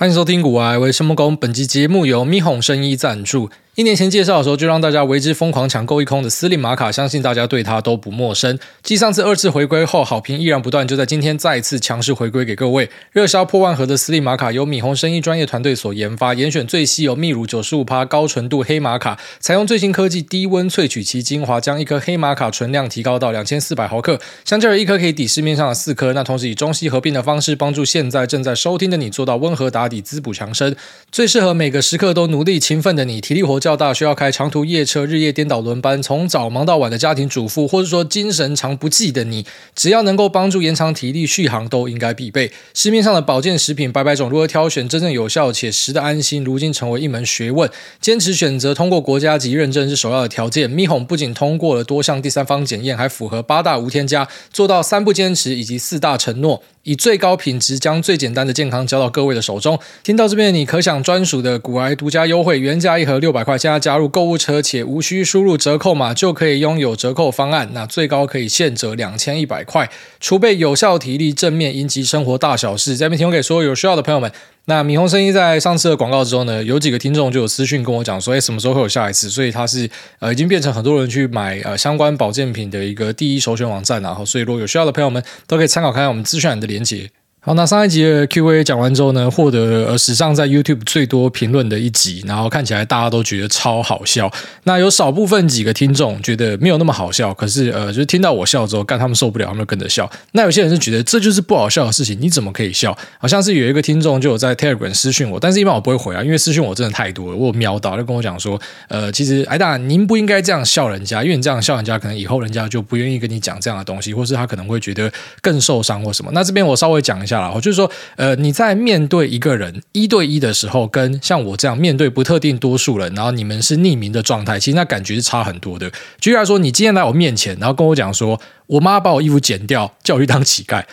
欢迎收听《古玩为生木工》，本集节目由咪哄生医赞助。一年前介绍的时候，就让大家为之疯狂抢购一空的斯令马卡，相信大家对它都不陌生。继上次二次回归后，好评依然不断，就在今天再次强势回归给各位。热销破万盒的斯令马卡，由米红生医专业团队所研发，严选最稀有秘鲁九十五趴高纯度黑马卡，采用最新科技低温萃取其精华，将一颗黑马卡纯量提高到两千四百毫克，相较于一颗可以抵市面上的四颗。那同时以中西合并的方式，帮助现在正在收听的你做到温和打底、滋补强身，最适合每个时刻都努力勤奋的你，体力活较大，需要开长途夜车、日夜颠倒轮班，从早忙到晚的家庭主妇，或者说精神常不济的你，只要能够帮助延长体力、续航，都应该必备。市面上的保健食品百百种，如何挑选真正有效且食得安心，如今成为一门学问。坚持选择通过国家级认证是首要的条件。咪哄不仅通过了多项第三方检验，还符合八大无添加，做到三不坚持以及四大承诺。以最高品质将最简单的健康交到各位的手中。听到这边，你可享专属的骨癌独家优惠，原价一盒六百块，现在加入购物车且无需输入折扣码就可以拥有折扣方案，那最高可以现折两千一百块，储备有效体力，正面迎击生活大小事。这边提供给所有有需要的朋友们。那米红生医在上次的广告之后呢，有几个听众就有私讯跟我讲说，哎，什么时候会有下一次？所以他是呃已经变成很多人去买呃相关保健品的一个第一首选网站，然后所以如果有需要的朋友们都可以参考看看我们资讯栏的连接。好，那上一集的 Q&A 讲完之后呢，获得呃史上在 YouTube 最多评论的一集，然后看起来大家都觉得超好笑。那有少部分几个听众觉得没有那么好笑，可是呃，就是听到我笑之后，干他们受不了，他们跟着笑。那有些人是觉得这就是不好笑的事情，你怎么可以笑？好像是有一个听众就有在 Telegram 私讯我，但是一般我不会回啊，因为私讯我真的太多了，我有瞄到就跟我讲说，呃，其实哎大您不应该这样笑人家，因为你这样笑人家，可能以后人家就不愿意跟你讲这样的东西，或是他可能会觉得更受伤或什么。那这边我稍微讲一下下啦，我就是说。呃，你在面对一个人一对一的时候，跟像我这样面对不特定多数人，然后你们是匿名的状态，其实那感觉是差很多的。举例来说，你今天来我面前，然后跟我讲说，我妈把我衣服剪掉，叫我去当乞丐，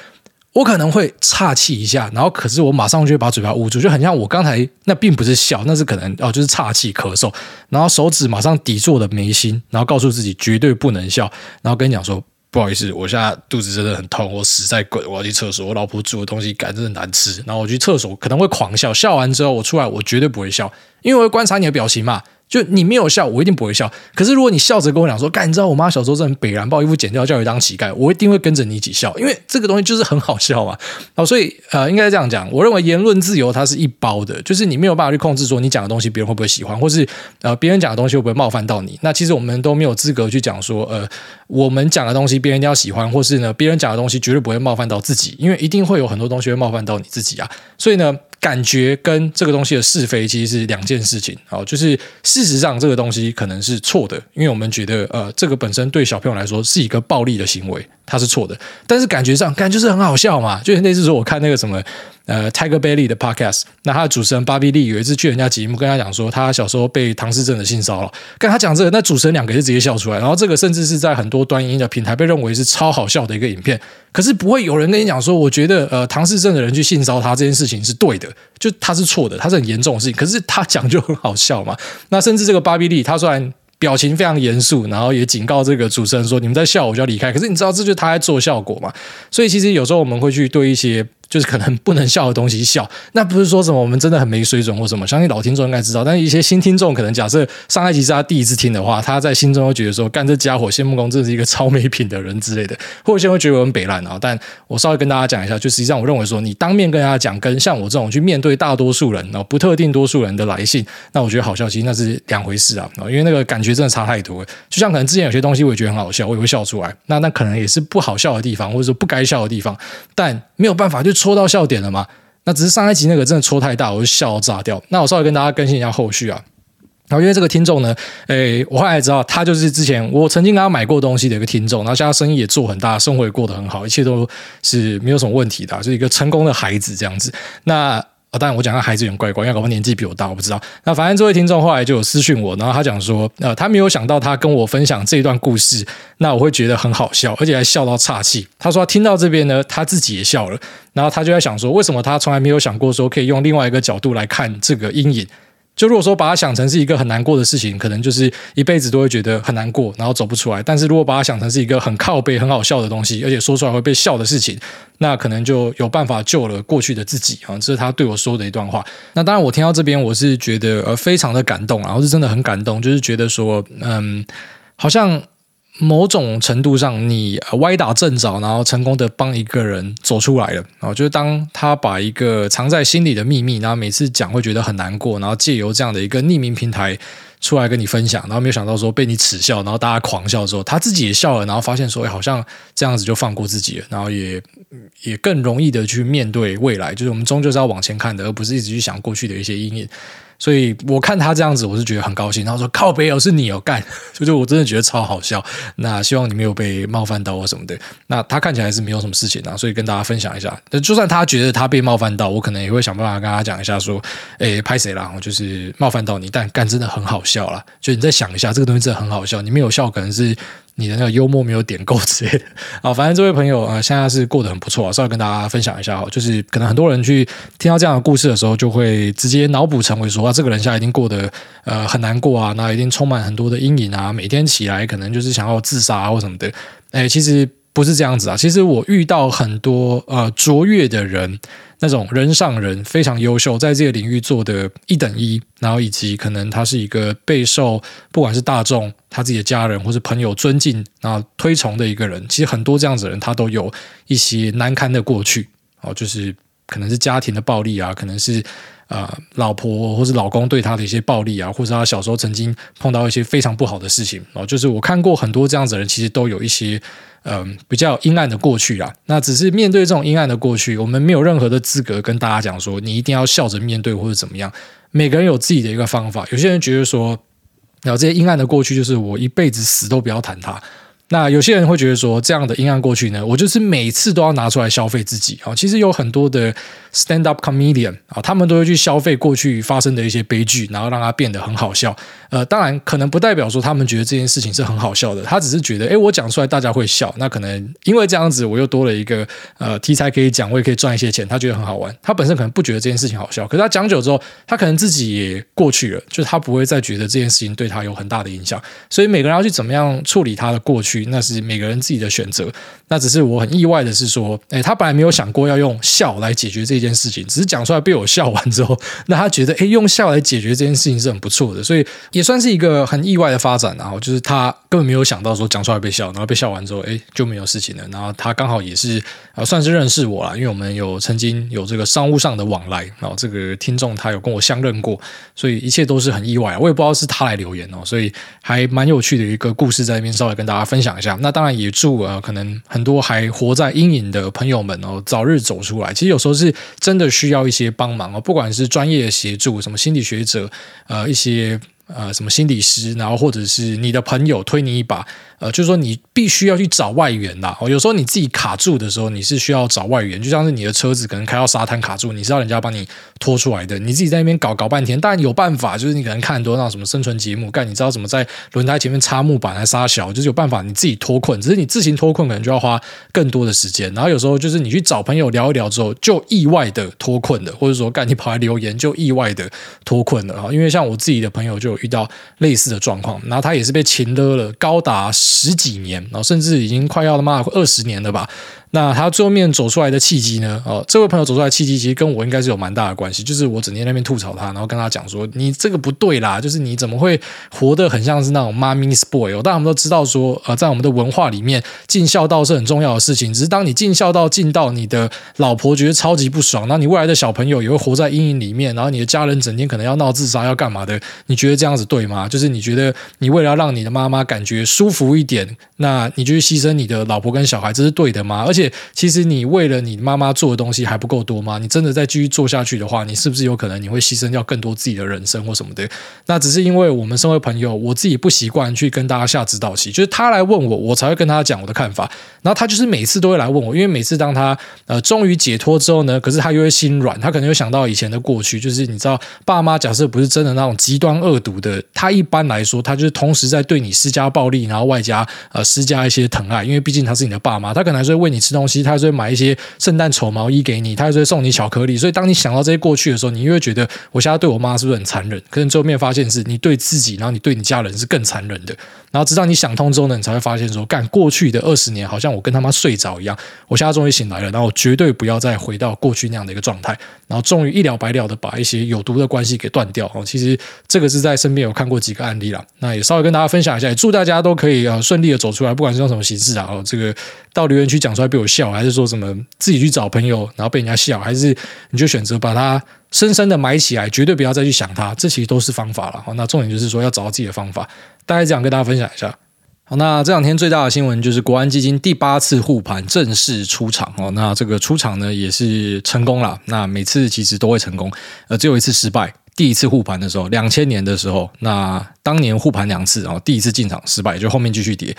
我可能会岔气一下，然后可是我马上就会把嘴巴捂住，就很像我刚才那并不是笑，那是可能哦，就是岔气咳嗽，然后手指马上抵住我的眉心，然后告诉自己绝对不能笑，然后跟你讲说。不好意思，我现在肚子真的很痛，我实在滚，我要去厕所。我老婆煮的东西感觉真的难吃，然后我去厕所可能会狂笑，笑完之后我出来，我绝对不会笑，因为我会观察你的表情嘛。就你没有笑，我一定不会笑。可是如果你笑着跟我讲说，干，你知道我妈小时候是很北然，把衣服剪掉，叫你当乞丐，我一定会跟着你一起笑，因为这个东西就是很好笑嘛。好，所以呃，应该这样讲，我认为言论自由它是一包的，就是你没有办法去控制说你讲的东西别人会不会喜欢，或是呃别人讲的东西会不会冒犯到你。那其实我们都没有资格去讲说，呃，我们讲的东西别人一定要喜欢，或是呢别人讲的东西绝对不会冒犯到自己，因为一定会有很多东西会冒犯到你自己啊。所以呢。感觉跟这个东西的是非其实是两件事情，好，就是事实上这个东西可能是错的，因为我们觉得呃，这个本身对小朋友来说是一个暴力的行为，它是错的，但是感觉上感觉就是很好笑嘛，就是类似说我看那个什么。呃，Tiger Bailey 的 Podcast，那他的主持人 Bobby Lee 有一次去人家节目，跟他讲说他小时候被唐氏症的性骚扰，跟他讲这个，那主持人两个就直接笑出来，然后这个甚至是在很多端音的平台被认为是超好笑的一个影片，可是不会有人跟你讲说，我觉得呃唐氏症的人去性骚他这件事情是对的，就他是错的，他是很严重的事情，可是他讲就很好笑嘛，那甚至这个 Bobby Lee 他虽然表情非常严肃，然后也警告这个主持人说，你们在笑我就要离开，可是你知道这就是他在做效果嘛，所以其实有时候我们会去对一些。就是可能不能笑的东西笑，那不是说什么我们真的很没水准或什么，相信老听众应该知道。但是一些新听众可能假设上一集是他第一次听的话，他在心中会觉得说，干这家伙谢木工真的是一个超没品的人之类的，或者先会觉得我很北烂啊。但我稍微跟大家讲一下，就实际上我认为说，你当面跟大家讲，跟像我这种去面对大多数人，然后不特定多数人的来信，那我觉得好笑，其实那是两回事啊。因为那个感觉真的差太多。就像可能之前有些东西我也觉得很好笑，我也会笑出来，那那可能也是不好笑的地方，或者说不该笑的地方，但没有办法就戳到笑点了嘛。那只是上一集那个真的戳太大，我就笑炸掉。那我稍微跟大家更新一下后续啊。然后因为这个听众呢，诶，我后来知道他就是之前我曾经跟他买过东西的一个听众，然后现在生意也做很大，生活也过得很好，一切都是没有什么问题的，就是一个成功的孩子这样子。那。啊，当然我讲他孩子有点怪怪，因为可能年纪比我大，我不知道。那反正这位听众后来就有私讯我，然后他讲说，呃，他没有想到他跟我分享这一段故事，那我会觉得很好笑，而且还笑到岔气。他说他听到这边呢，他自己也笑了，然后他就在想说，为什么他从来没有想过说可以用另外一个角度来看这个阴影。就如果说把它想成是一个很难过的事情，可能就是一辈子都会觉得很难过，然后走不出来。但是如果把它想成是一个很靠背、很好笑的东西，而且说出来会被笑的事情，那可能就有办法救了过去的自己啊。这是他对我说的一段话。那当然，我听到这边，我是觉得呃非常的感动，然后是真的很感动，就是觉得说，嗯，好像。某种程度上，你歪打正着，然后成功的帮一个人走出来了。然后就是当他把一个藏在心里的秘密，然后每次讲会觉得很难过，然后借由这样的一个匿名平台出来跟你分享，然后没有想到说被你耻笑，然后大家狂笑之后，他自己也笑了，然后发现说，好像这样子就放过自己了，然后也也更容易的去面对未来。就是我们终究是要往前看的，而不是一直去想过去的一些阴影。所以我看他这样子，我是觉得很高兴。然后说靠北哦，是你有干，所以就我真的觉得超好笑。那希望你没有被冒犯到或什么的。那他看起来是没有什么事情啊，所以跟大家分享一下。那就算他觉得他被冒犯到，我可能也会想办法跟他讲一下，说，诶，拍谁啦？我就是冒犯到你，但干真的很好笑啦。就你再想一下，这个东西真的很好笑。你没有笑，可能是。你的那个幽默没有点够之类。的啊，反正这位朋友啊、现在是过得很不错，稍微跟大家分享一下哈，就是可能很多人去听到这样的故事的时候，就会直接脑补成为说啊，这个人现在一定过得呃很难过啊，那一定充满很多的阴影啊，每天起来可能就是想要自杀或什么的，哎，其实不是这样子啊，其实我遇到很多呃卓越的人。那种人上人非常优秀，在这个领域做的一等一，然后以及可能他是一个备受不管是大众、他自己的家人或是朋友尊敬、然后推崇的一个人。其实很多这样子的人，他都有一些难堪的过去哦，就是可能是家庭的暴力啊，可能是呃老婆或是老公对他的一些暴力啊，或者他小时候曾经碰到一些非常不好的事情哦。就是我看过很多这样子的人，其实都有一些。嗯，比较阴暗的过去啊，那只是面对这种阴暗的过去，我们没有任何的资格跟大家讲说，你一定要笑着面对或者怎么样。每个人有自己的一个方法，有些人觉得说，然后这些阴暗的过去就是我一辈子死都不要谈它。那有些人会觉得说，这样的阴暗过去呢，我就是每次都要拿出来消费自己啊。其实有很多的 stand up comedian 啊，他们都会去消费过去发生的一些悲剧，然后让它变得很好笑。呃，当然可能不代表说他们觉得这件事情是很好笑的，他只是觉得，诶，我讲出来大家会笑。那可能因为这样子，我又多了一个呃题材可以讲，我也可以赚一些钱，他觉得很好玩。他本身可能不觉得这件事情好笑，可是他讲久之后，他可能自己也过去了，就是他不会再觉得这件事情对他有很大的影响。所以每个人要去怎么样处理他的过去。那是每个人自己的选择。那只是我很意外的是说，诶，他本来没有想过要用笑来解决这件事情，只是讲出来被我笑完之后，那他觉得，诶，用笑来解决这件事情是很不错的，所以也算是一个很意外的发展。然后就是他根本没有想到说讲出来被笑，然后被笑完之后，诶，就没有事情了。然后他刚好也是呃，算是认识我了，因为我们有曾经有这个商务上的往来。然后这个听众他有跟我相认过，所以一切都是很意外。我也不知道是他来留言哦，所以还蛮有趣的一个故事在那边稍微跟大家分享一下。那当然也祝呃，可能很多还活在阴影的朋友们哦，早日走出来。其实有时候是真的需要一些帮忙哦，不管是专业的协助，什么心理学者，呃，一些。呃，什么心理师，然后或者是你的朋友推你一把。呃，就是说你必须要去找外援啦。哦，有时候你自己卡住的时候，你是需要找外援。就像是你的车子可能开到沙滩卡住，你是要人家帮你拖出来的。你自己在那边搞搞半天，当然有办法，就是你可能看很多那什么生存节目，干你知道怎么在轮胎前面插木板来杀小，就是有办法你自己脱困。只是你自行脱困可能就要花更多的时间。然后有时候就是你去找朋友聊一聊之后，就意外的脱困了，或者说干你跑来留言就意外的脱困了啊。因为像我自己的朋友就遇到类似的状况，然后他也是被擒勒了高达。十几年，然后甚至已经快要他妈二十年了吧。那他最后面走出来的契机呢？哦，这位朋友走出来契机其实跟我应该是有蛮大的关系，就是我整天在那边吐槽他，然后跟他讲说：“你这个不对啦，就是你怎么会活得很像是那种 mommy's boy 哦？”但我们都知道说，呃，在我们的文化里面，尽孝道是很重要的事情。只是当你尽孝道尽到你的老婆觉得超级不爽，然后你未来的小朋友也会活在阴影里面，然后你的家人整天可能要闹自杀要干嘛的？你觉得这样子对吗？就是你觉得你为了让你的妈妈感觉舒服一点，那你就去牺牲你的老婆跟小孩，这是对的吗？而且且其实你。为了你妈妈做的东西还不够多吗？你真的再继续做下去的话，你是不是有可能你会牺牲掉更多自己的人生或什么的？那只是因为我们身为朋友，我自己不习惯去跟大家下指导棋，就是他来问我，我才会跟他讲我的看法。然后他就是每次都会来问我，因为每次当他呃终于解脱之后呢，可是他又会心软，他可能又想到以前的过去，就是你知道，爸妈假设不是真的那种极端恶毒的，他一般来说他就是同时在对你施加暴力，然后外加呃施加一些疼爱，因为毕竟他是你的爸妈，他可能还是会为你吃东西，他就会买一些圣诞丑毛衣给你，他就会送你巧克力。所以当你想到这些过去的时候，你又会觉得我现在对我妈是不是很残忍？可是最后面发现是你对自己，然后你对你家人是更残忍的。然后直到你想通之后呢，你才会发现说，干过去的二十年好像我跟他妈睡着一样，我现在终于醒来了，然后我绝对不要再回到过去那样的一个状态，然后终于一了百了的把一些有毒的关系给断掉。哦，其实这个是在身边有看过几个案例了，那也稍微跟大家分享一下，也祝大家都可以啊顺利的走出来，不管是用什么形式啊，哦，这个到留言区讲出来被我笑，还是说什么自己去找朋友然后被人家笑，还是你就选择把它深深的埋起来，绝对不要再去想它，这其实都是方法了。那重点就是说要找到自己的方法，大概这样跟大家分享一下。好，那这两天最大的新闻就是国安基金第八次护盘正式出场哦。那这个出场呢也是成功了。那每次其实都会成功，呃，只有一次失败。第一次护盘的时候，两千年的时候，那当年护盘两次啊，第一次进场失败，就后面继续跌。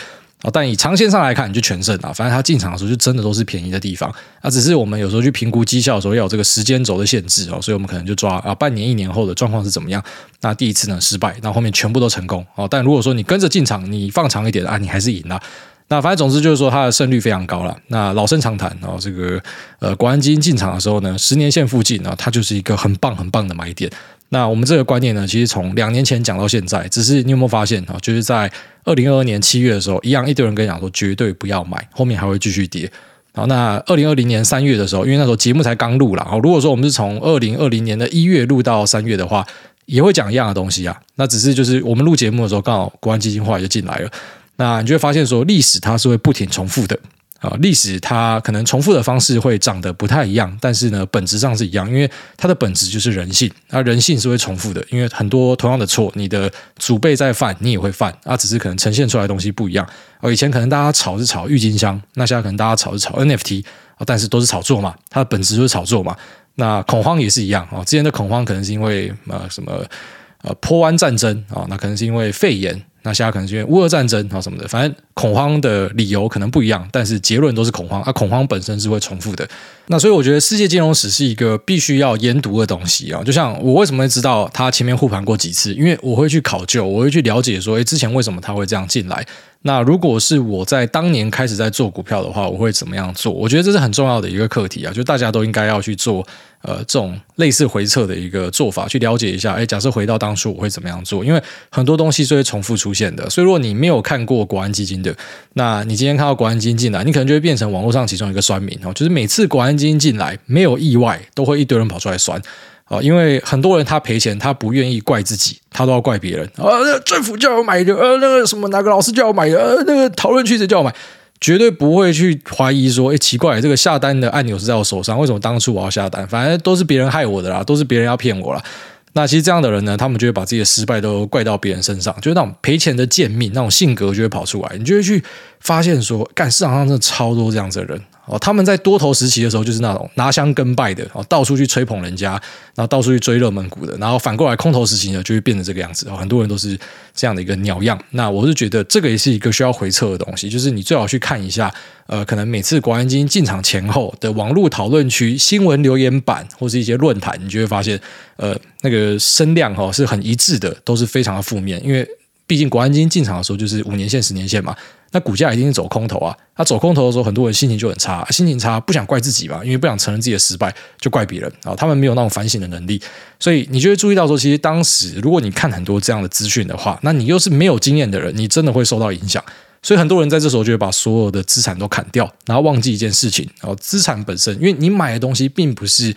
但以长线上来看，你就全胜啊！反正他进场的时候就真的都是便宜的地方啊，只是我们有时候去评估绩效的时候要有这个时间轴的限制哦，所以我们可能就抓啊半年、一年后的状况是怎么样。那第一次呢失败，那后面全部都成功哦。但如果说你跟着进场，你放长一点啊，你还是赢了。那反正总之就是说它的胜率非常高了。那老生常谈哦，这个呃国安基金进场的时候呢，十年线附近呢，它就是一个很棒很棒的买点。那我们这个观念呢，其实从两年前讲到现在，只是你有没有发现啊？就是在二零二二年七月的时候，一样一堆人跟你讲说绝对不要买，后面还会继续跌。好，那二零二零年三月的时候，因为那时候节目才刚录了啊。如果说我们是从二零二零年的一月录到三月的话，也会讲一样的东西啊。那只是就是我们录节目的时候，刚好国安基金化就进来了。那你就会发现说，历史它是会不停重复的。啊，历史它可能重复的方式会长得不太一样，但是呢，本质上是一样，因为它的本质就是人性。啊人性是会重复的，因为很多同样的错，你的祖辈在犯，你也会犯，啊，只是可能呈现出来的东西不一样。啊以前可能大家炒是炒郁金香，那现在可能大家炒是炒 NFT，啊，但是都是炒作嘛，它的本质就是炒作嘛。那恐慌也是一样啊，之前的恐慌可能是因为呃什么呃波湾战争啊，那可能是因为肺炎。那现在可能是因为乌俄战争啊什么的，反正恐慌的理由可能不一样，但是结论都是恐慌。啊，恐慌本身是会重复的。那所以我觉得世界金融史是一个必须要研读的东西啊。就像我为什么会知道他前面护盘过几次，因为我会去考究，我会去了解说，诶，之前为什么他会这样进来。那如果是我在当年开始在做股票的话，我会怎么样做？我觉得这是很重要的一个课题啊，就大家都应该要去做。呃，这种类似回测的一个做法，去了解一下。哎，假设回到当初，我会怎么样做？因为很多东西是会重复出现的。所以，如果你没有看过国安基金的，那你今天看到国安基金进来，你可能就会变成网络上其中一个酸民哦。就是每次国安基金进来，没有意外，都会一堆人跑出来酸啊。因为很多人他赔钱，他不愿意怪自己，他都要怪别人啊。政府叫我买的，呃，那个什么哪个老师叫我买的，呃，那个讨论区谁叫我买。绝对不会去怀疑说，诶，奇怪，这个下单的按钮是在我手上，为什么当初我要下单？反正都是别人害我的啦，都是别人要骗我啦。那其实这样的人呢，他们就会把自己的失败都怪到别人身上，就是那种赔钱的贱命，那种性格就会跑出来，你就会去发现说，干，市场上真的超多这样子的人。哦，他们在多头时期的时候，就是那种拿香跟拜的，哦，到处去吹捧人家，然后到处去追热门股的，然后反过来空头时期呢，就会变成这个样子。很多人都是这样的一个鸟样。那我是觉得这个也是一个需要回测的东西，就是你最好去看一下，呃，可能每次国安基金进场前后的网络讨论区、新闻留言板或是一些论坛，你就会发现，呃，那个声量哈是很一致的，都是非常的负面，因为毕竟国安基金进场的时候就是五年线、十年线嘛。那股价一定是走空头啊！那走空头的时候，很多人心情就很差，心情差不想怪自己嘛，因为不想承认自己的失败，就怪别人啊。他们没有那种反省的能力，所以你就会注意到说，其实当时如果你看很多这样的资讯的话，那你又是没有经验的人，你真的会受到影响。所以很多人在这时候就会把所有的资产都砍掉，然后忘记一件事情然后，资产本身，因为你买的东西并不是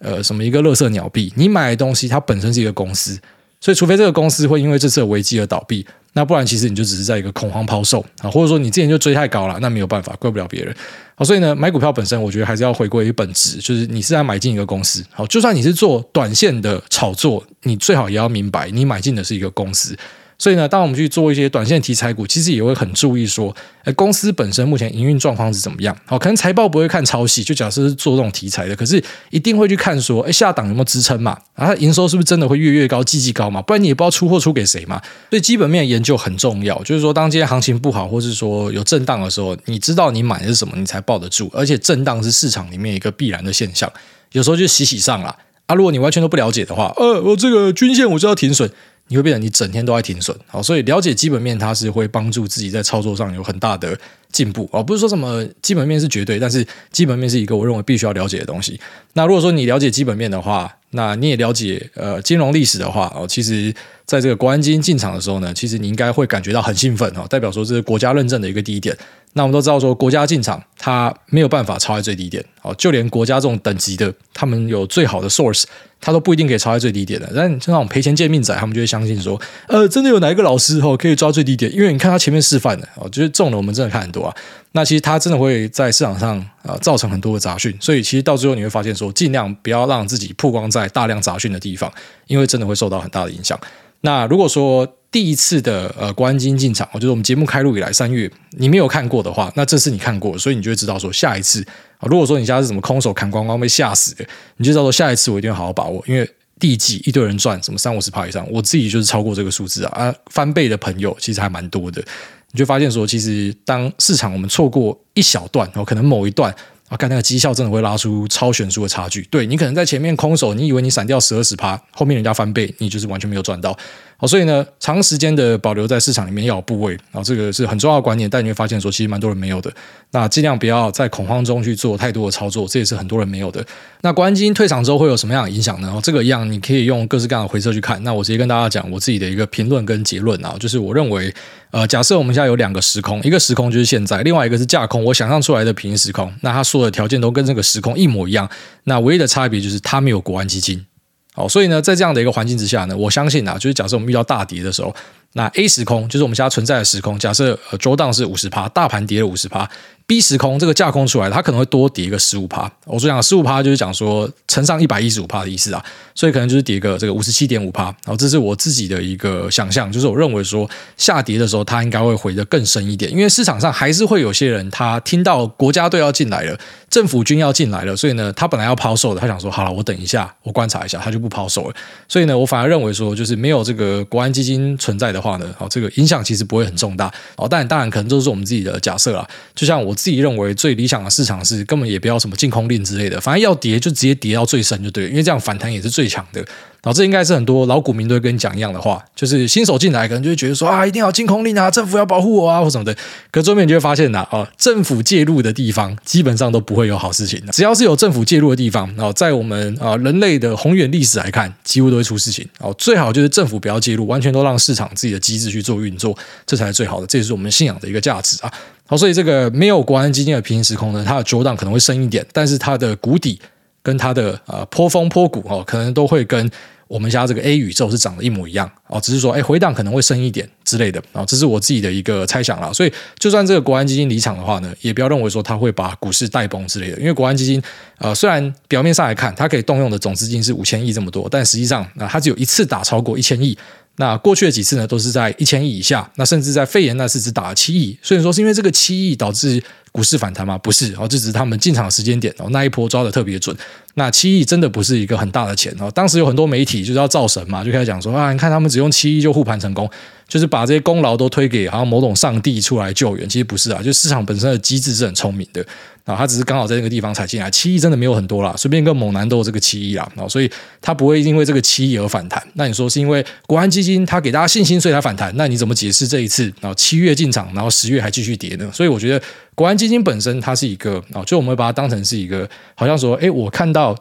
呃什么一个垃圾鸟币，你买的东西它本身是一个公司，所以除非这个公司会因为这次的危机而倒闭。那不然，其实你就只是在一个恐慌抛售啊，或者说你之前就追太高了，那没有办法，怪不了别人。好，所以呢，买股票本身，我觉得还是要回归于本质，就是你是在买进一个公司。好，就算你是做短线的炒作，你最好也要明白，你买进的是一个公司。所以呢，当我们去做一些短线题材股，其实也会很注意说，诶，公司本身目前营运状况是怎么样？好，可能财报不会看超细，就假设是做这种题材的，可是一定会去看说，诶，下档有没有支撑嘛？然后营收是不是真的会越越高，季季高嘛？不然你也不知道出货出给谁嘛。所以基本面研究很重要，就是说，当今天行情不好，或是说有震荡的时候，你知道你买的是什么，你才抱得住。而且震荡是市场里面一个必然的现象，有时候就洗洗上了啊。如果你完全都不了解的话，呃，我这个均线我就要停损。你会变成你整天都在停损。好，所以了解基本面，它是会帮助自己在操作上有很大的进步。哦，不是说什么基本面是绝对，但是基本面是一个我认为必须要了解的东西。那如果说你了解基本面的话，那你也了解呃金融历史的话，哦，其实在这个国安基金进场的时候呢，其实你应该会感觉到很兴奋哦，代表说这是国家认证的一个低点。那我们都知道说，国家进场它没有办法抄在最低点哦，就连国家这种等级的，他们有最好的 source，它都不一定可以抄在最低点的。但就那种赔钱见命仔，他们就会相信说，呃，真的有哪一个老师哦可以抓最低点？因为你看他前面示范的哦，就是这种的，我们真的看很多啊。那其实它真的会在市场上啊造成很多的杂讯，所以其实到最后你会发现说，尽量不要让自己曝光在大量杂讯的地方，因为真的会受到很大的影响。那如果说，第一次的呃，国安基金进场，我觉得我们节目开录以来三月，你没有看过的话，那这次你看过，所以你就会知道说下一次啊，如果说你家是什么空手砍光光被吓死的，你就知道说下一次我一定要好好把握，因为第一季一堆人赚什么三五十趴以上，我自己就是超过这个数字啊，啊翻倍的朋友其实还蛮多的，你就发现说，其实当市场我们错过一小段，然后，可能某一段。啊，看那个绩效真的会拉出超悬殊的差距。对，你可能在前面空手，你以为你闪掉十二十趴，后面人家翻倍，你就是完全没有赚到。好，所以呢，长时间的保留在市场里面要有部位，然后这个是很重要的观念。但你会发现说，其实蛮多人没有的。那尽量不要在恐慌中去做太多的操作，这也是很多人没有的。那国安基金退场之后会有什么样的影响呢？这个一样，你可以用各式各样的回测去看。那我直接跟大家讲我自己的一个评论跟结论啊，就是我认为。呃，假设我们现在有两个时空，一个时空就是现在，另外一个是架空。我想象出来的平行时空，那它所有的条件都跟这个时空一模一样。那唯一的差别就是它没有国安基金。哦，所以呢，在这样的一个环境之下呢，我相信啊，就是假设我们遇到大跌的时候，那 A 时空就是我们现在存在的时空。假设呃周荡是五十趴，大盘跌了五十趴。B 时空这个架空出来，它可能会多跌一个十五趴。我说讲十五趴就是讲说乘上一百一十五趴的意思啊，所以可能就是跌个这个五十七点五趴。然后这是我自己的一个想象，就是我认为说下跌的时候它应该会回得更深一点，因为市场上还是会有些人他听到国家队要进来了，政府军要进来了，所以呢他本来要抛售的，他想说好了，我等一下，我观察一下，他就不抛售了。所以呢，我反而认为说就是没有这个国安基金存在的话呢，好，这个影响其实不会很重大。哦，但当然可能都是我们自己的假设啦，就像我自己认为最。理想的市场是根本也不要什么净空令之类的，反正要跌就直接跌到最深就对，因为这样反弹也是最强的。然后这应该是很多老股民都会跟你讲一样的话，就是新手进来可能就会觉得说啊，一定要禁空令啊，政府要保护我啊或什么的。可最后面你就会发现呐，啊，政府介入的地方基本上都不会有好事情的。只要是有政府介入的地方，然后在我们啊人类的宏远历史来看，几乎都会出事情。哦，最好就是政府不要介入，完全都让市场自己的机制去做运作，这才是最好的。这也是我们信仰的一个价值啊。好，所以这个没有国安基金的平行时空呢，它的波动可能会深一点，但是它的谷底跟它的呃坡峰坡谷哦，可能都会跟我们家这个 A 宇宙是长得一模一样哦，只是说哎回档可能会深一点之类的啊，这是我自己的一个猜想啦。所以就算这个国安基金离场的话呢，也不要认为说它会把股市带崩之类的，因为国安基金呃虽然表面上来看它可以动用的总资金是五千亿这么多，但实际上那它只有一次打超过一千亿。那过去的几次呢，都是在一千亿以下。那甚至在肺炎那次只打了七亿。所以说是因为这个七亿导致股市反弹吗？不是，哦，这只是他们进场时间点哦，那一波抓的特别准。那七亿真的不是一个很大的钱哦。当时有很多媒体就是要造神嘛，就开始讲说啊，你看他们只用七亿就护盘成功，就是把这些功劳都推给好像某种上帝出来救援。其实不是啊，就市场本身的机制是很聪明的。啊，他只是刚好在那个地方踩进来，七亿真的没有很多啦，随便一个猛男都有这个七亿啦，啊，所以他不会因为这个七亿而反弹。那你说是因为国安基金他给大家信心，所以他反弹？那你怎么解释这一次？啊七月进场，然后十月还继续跌呢？所以我觉得国安基金本身它是一个啊，就我们会把它当成是一个，好像说，哎，我看到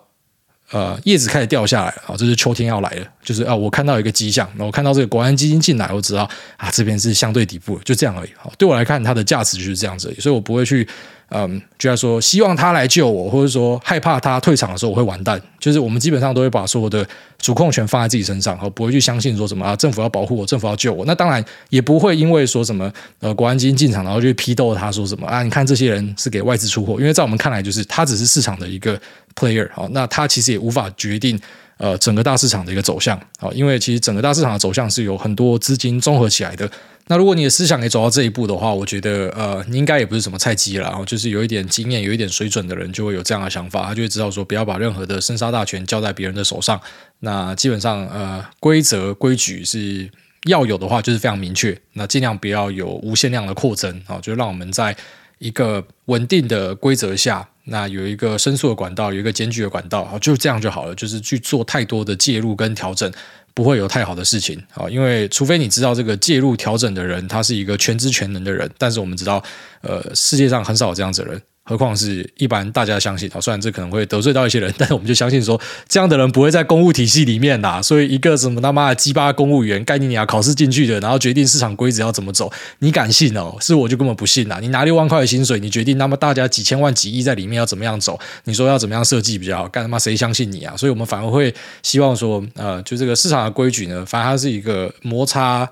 呃叶子开始掉下来了啊，这是秋天要来了，就是啊，我看到一个迹象，我看到这个国安基金进来，我知道啊这边是相对底部，就这样而已。好，对我来看，它的价值就是这样子而已，所以我不会去。嗯，就在说希望他来救我，或者说害怕他退场的时候我会完蛋。就是我们基本上都会把所有的主控权放在自己身上，而不会去相信说什么啊，政府要保护我，政府要救我。那当然也不会因为说什么呃，国安基金进场然后就去批斗他说什么啊，你看这些人是给外资出货，因为在我们看来就是他只是市场的一个 player 好，那他其实也无法决定呃整个大市场的一个走向啊，因为其实整个大市场的走向是有很多资金综合起来的。那如果你的思想也走到这一步的话，我觉得呃，你应该也不是什么菜鸡了，就是有一点经验、有一点水准的人就会有这样的想法，他就会知道说，不要把任何的生杀大权交在别人的手上。那基本上呃，规则规矩是要有的话，就是非常明确。那尽量不要有无限量的扩增啊，就让我们在一个稳定的规则下，那有一个申诉的管道，有一个检举的管道，好就这样就好了。就是去做太多的介入跟调整。不会有太好的事情啊，因为除非你知道这个介入调整的人他是一个全知全能的人，但是我们知道，呃，世界上很少有这样子的人。何况是一般大家相信啊，虽然这可能会得罪到一些人，但是我们就相信说，这样的人不会在公务体系里面啦。所以一个什么他妈的鸡巴公务员，概念你要考试进去的，然后决定市场规则要怎么走，你敢信哦？是我就根本不信啦。你拿六万块的薪水，你决定那么大家几千万几亿在里面要怎么样走？你说要怎么样设计比较好？干他妈谁相信你啊？所以我们反而会希望说，呃，就这个市场的规矩呢，反而它是一个摩擦。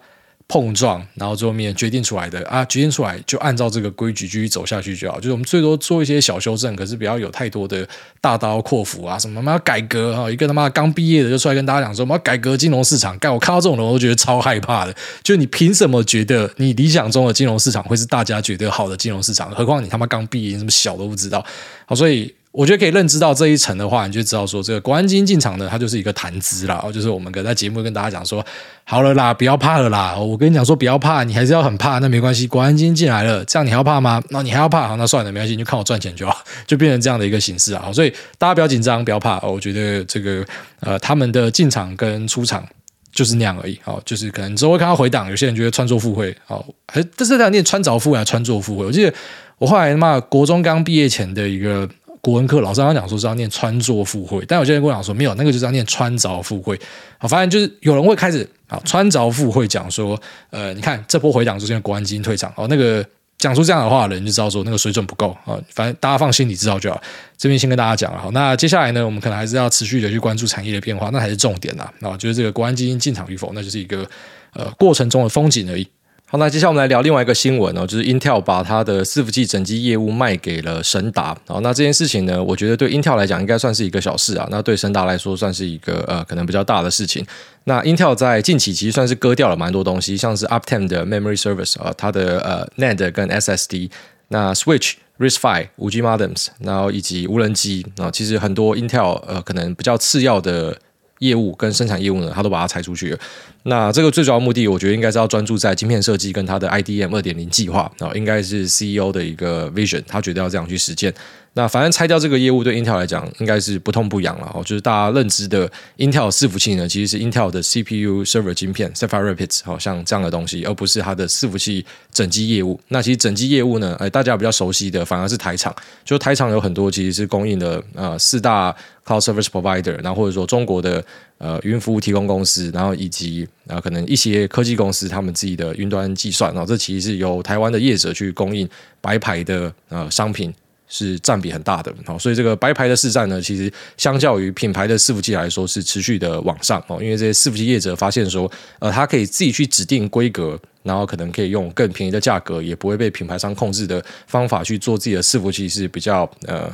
碰撞，然后最后面决定出来的啊，决定出来就按照这个规矩继续走下去就好。就是我们最多做一些小修正，可是不要有太多的大刀阔斧啊，什么他妈改革啊！一个他妈刚毕业的就出来跟大家讲说，我们要改革金融市场。干，我看到这种人，我都觉得超害怕的。就你凭什么觉得你理想中的金融市场会是大家觉得好的金融市场？何况你他妈刚毕业，你什么小都不知道。好，所以。我觉得可以认知到这一层的话，你就知道说，这个国安基金进场呢，它就是一个谈资啦。就是我们跟在节目跟大家讲说，好了啦，不要怕了啦。我跟你讲说，不要怕，你还是要很怕，那没关系。国安基金进来了，这样你还要怕吗？那你还要怕？好，那算了，没关系，你就看我赚钱就好，就变成这样的一个形式啊。所以大家不要紧张，不要怕。我觉得这个呃，他们的进场跟出场就是那样而已。好，就是可能之后会看到回档，有些人觉得穿凿附会。好，还这是在念穿凿附会还是穿凿附会？我记得我后来他妈国中刚毕业前的一个。国文课老师刚讲说是要念穿凿附会，但有些人跟我讲说没有，那个就是要念穿凿附会。好，发现就是有人会开始啊穿凿附会讲说，呃，你看这波回档就是因为国安基金退场哦，那个讲出这样的话的人就知道说那个水准不够啊。反正大家放心里知道就好。这边先跟大家讲了，好，那接下来呢，我们可能还是要持续的去关注产业的变化，那才是重点呐。啊，就是这个国安基金进场与否，那就是一个呃过程中的风景而已。好，那接下来我们来聊另外一个新闻哦，就是 Intel 把它的伺服器整机业务卖给了神达。好，那这件事情呢，我觉得对 Intel 来讲应该算是一个小事啊，那对神达来说算是一个呃可能比较大的事情。那 Intel 在近期其实算是割掉了蛮多东西，像是 Optane 的 Memory Service 啊，它的呃 NAND 跟 SSD，那 Switch、RISC-V、5G Modems，然后以及无人机啊，其实很多 Intel 呃可能比较次要的。业务跟生产业务呢，他都把它拆出去。那这个最主要目的，我觉得应该是要专注在晶片设计跟它的 IDM 二点零计划啊，应该是 CEO 的一个 vision，他觉得要这样去实践。那反正拆掉这个业务对 Intel 来讲应该是不痛不痒了哦，就是大家认知的 Intel 伺服器呢，其实是 Intel 的 CPU server 晶片 Sapphire Rapids，好像这样的东西，而不是它的伺服器整机业务。那其实整机业务呢，哎，大家比较熟悉的反而是台厂，就台厂有很多其实是供应的呃四大 Cloud Service Provider，然后或者说中国的呃云服务提供公司，然后以及、呃、可能一些科技公司他们自己的云端计算，然后这其实是由台湾的业者去供应白牌的呃商品。是占比很大的，好，所以这个白牌的市占呢，其实相较于品牌的伺服器来说是持续的往上哦，因为这些伺服器业者发现说，呃，他可以自己去指定规格，然后可能可以用更便宜的价格，也不会被品牌商控制的方法去做自己的伺服器是比较呃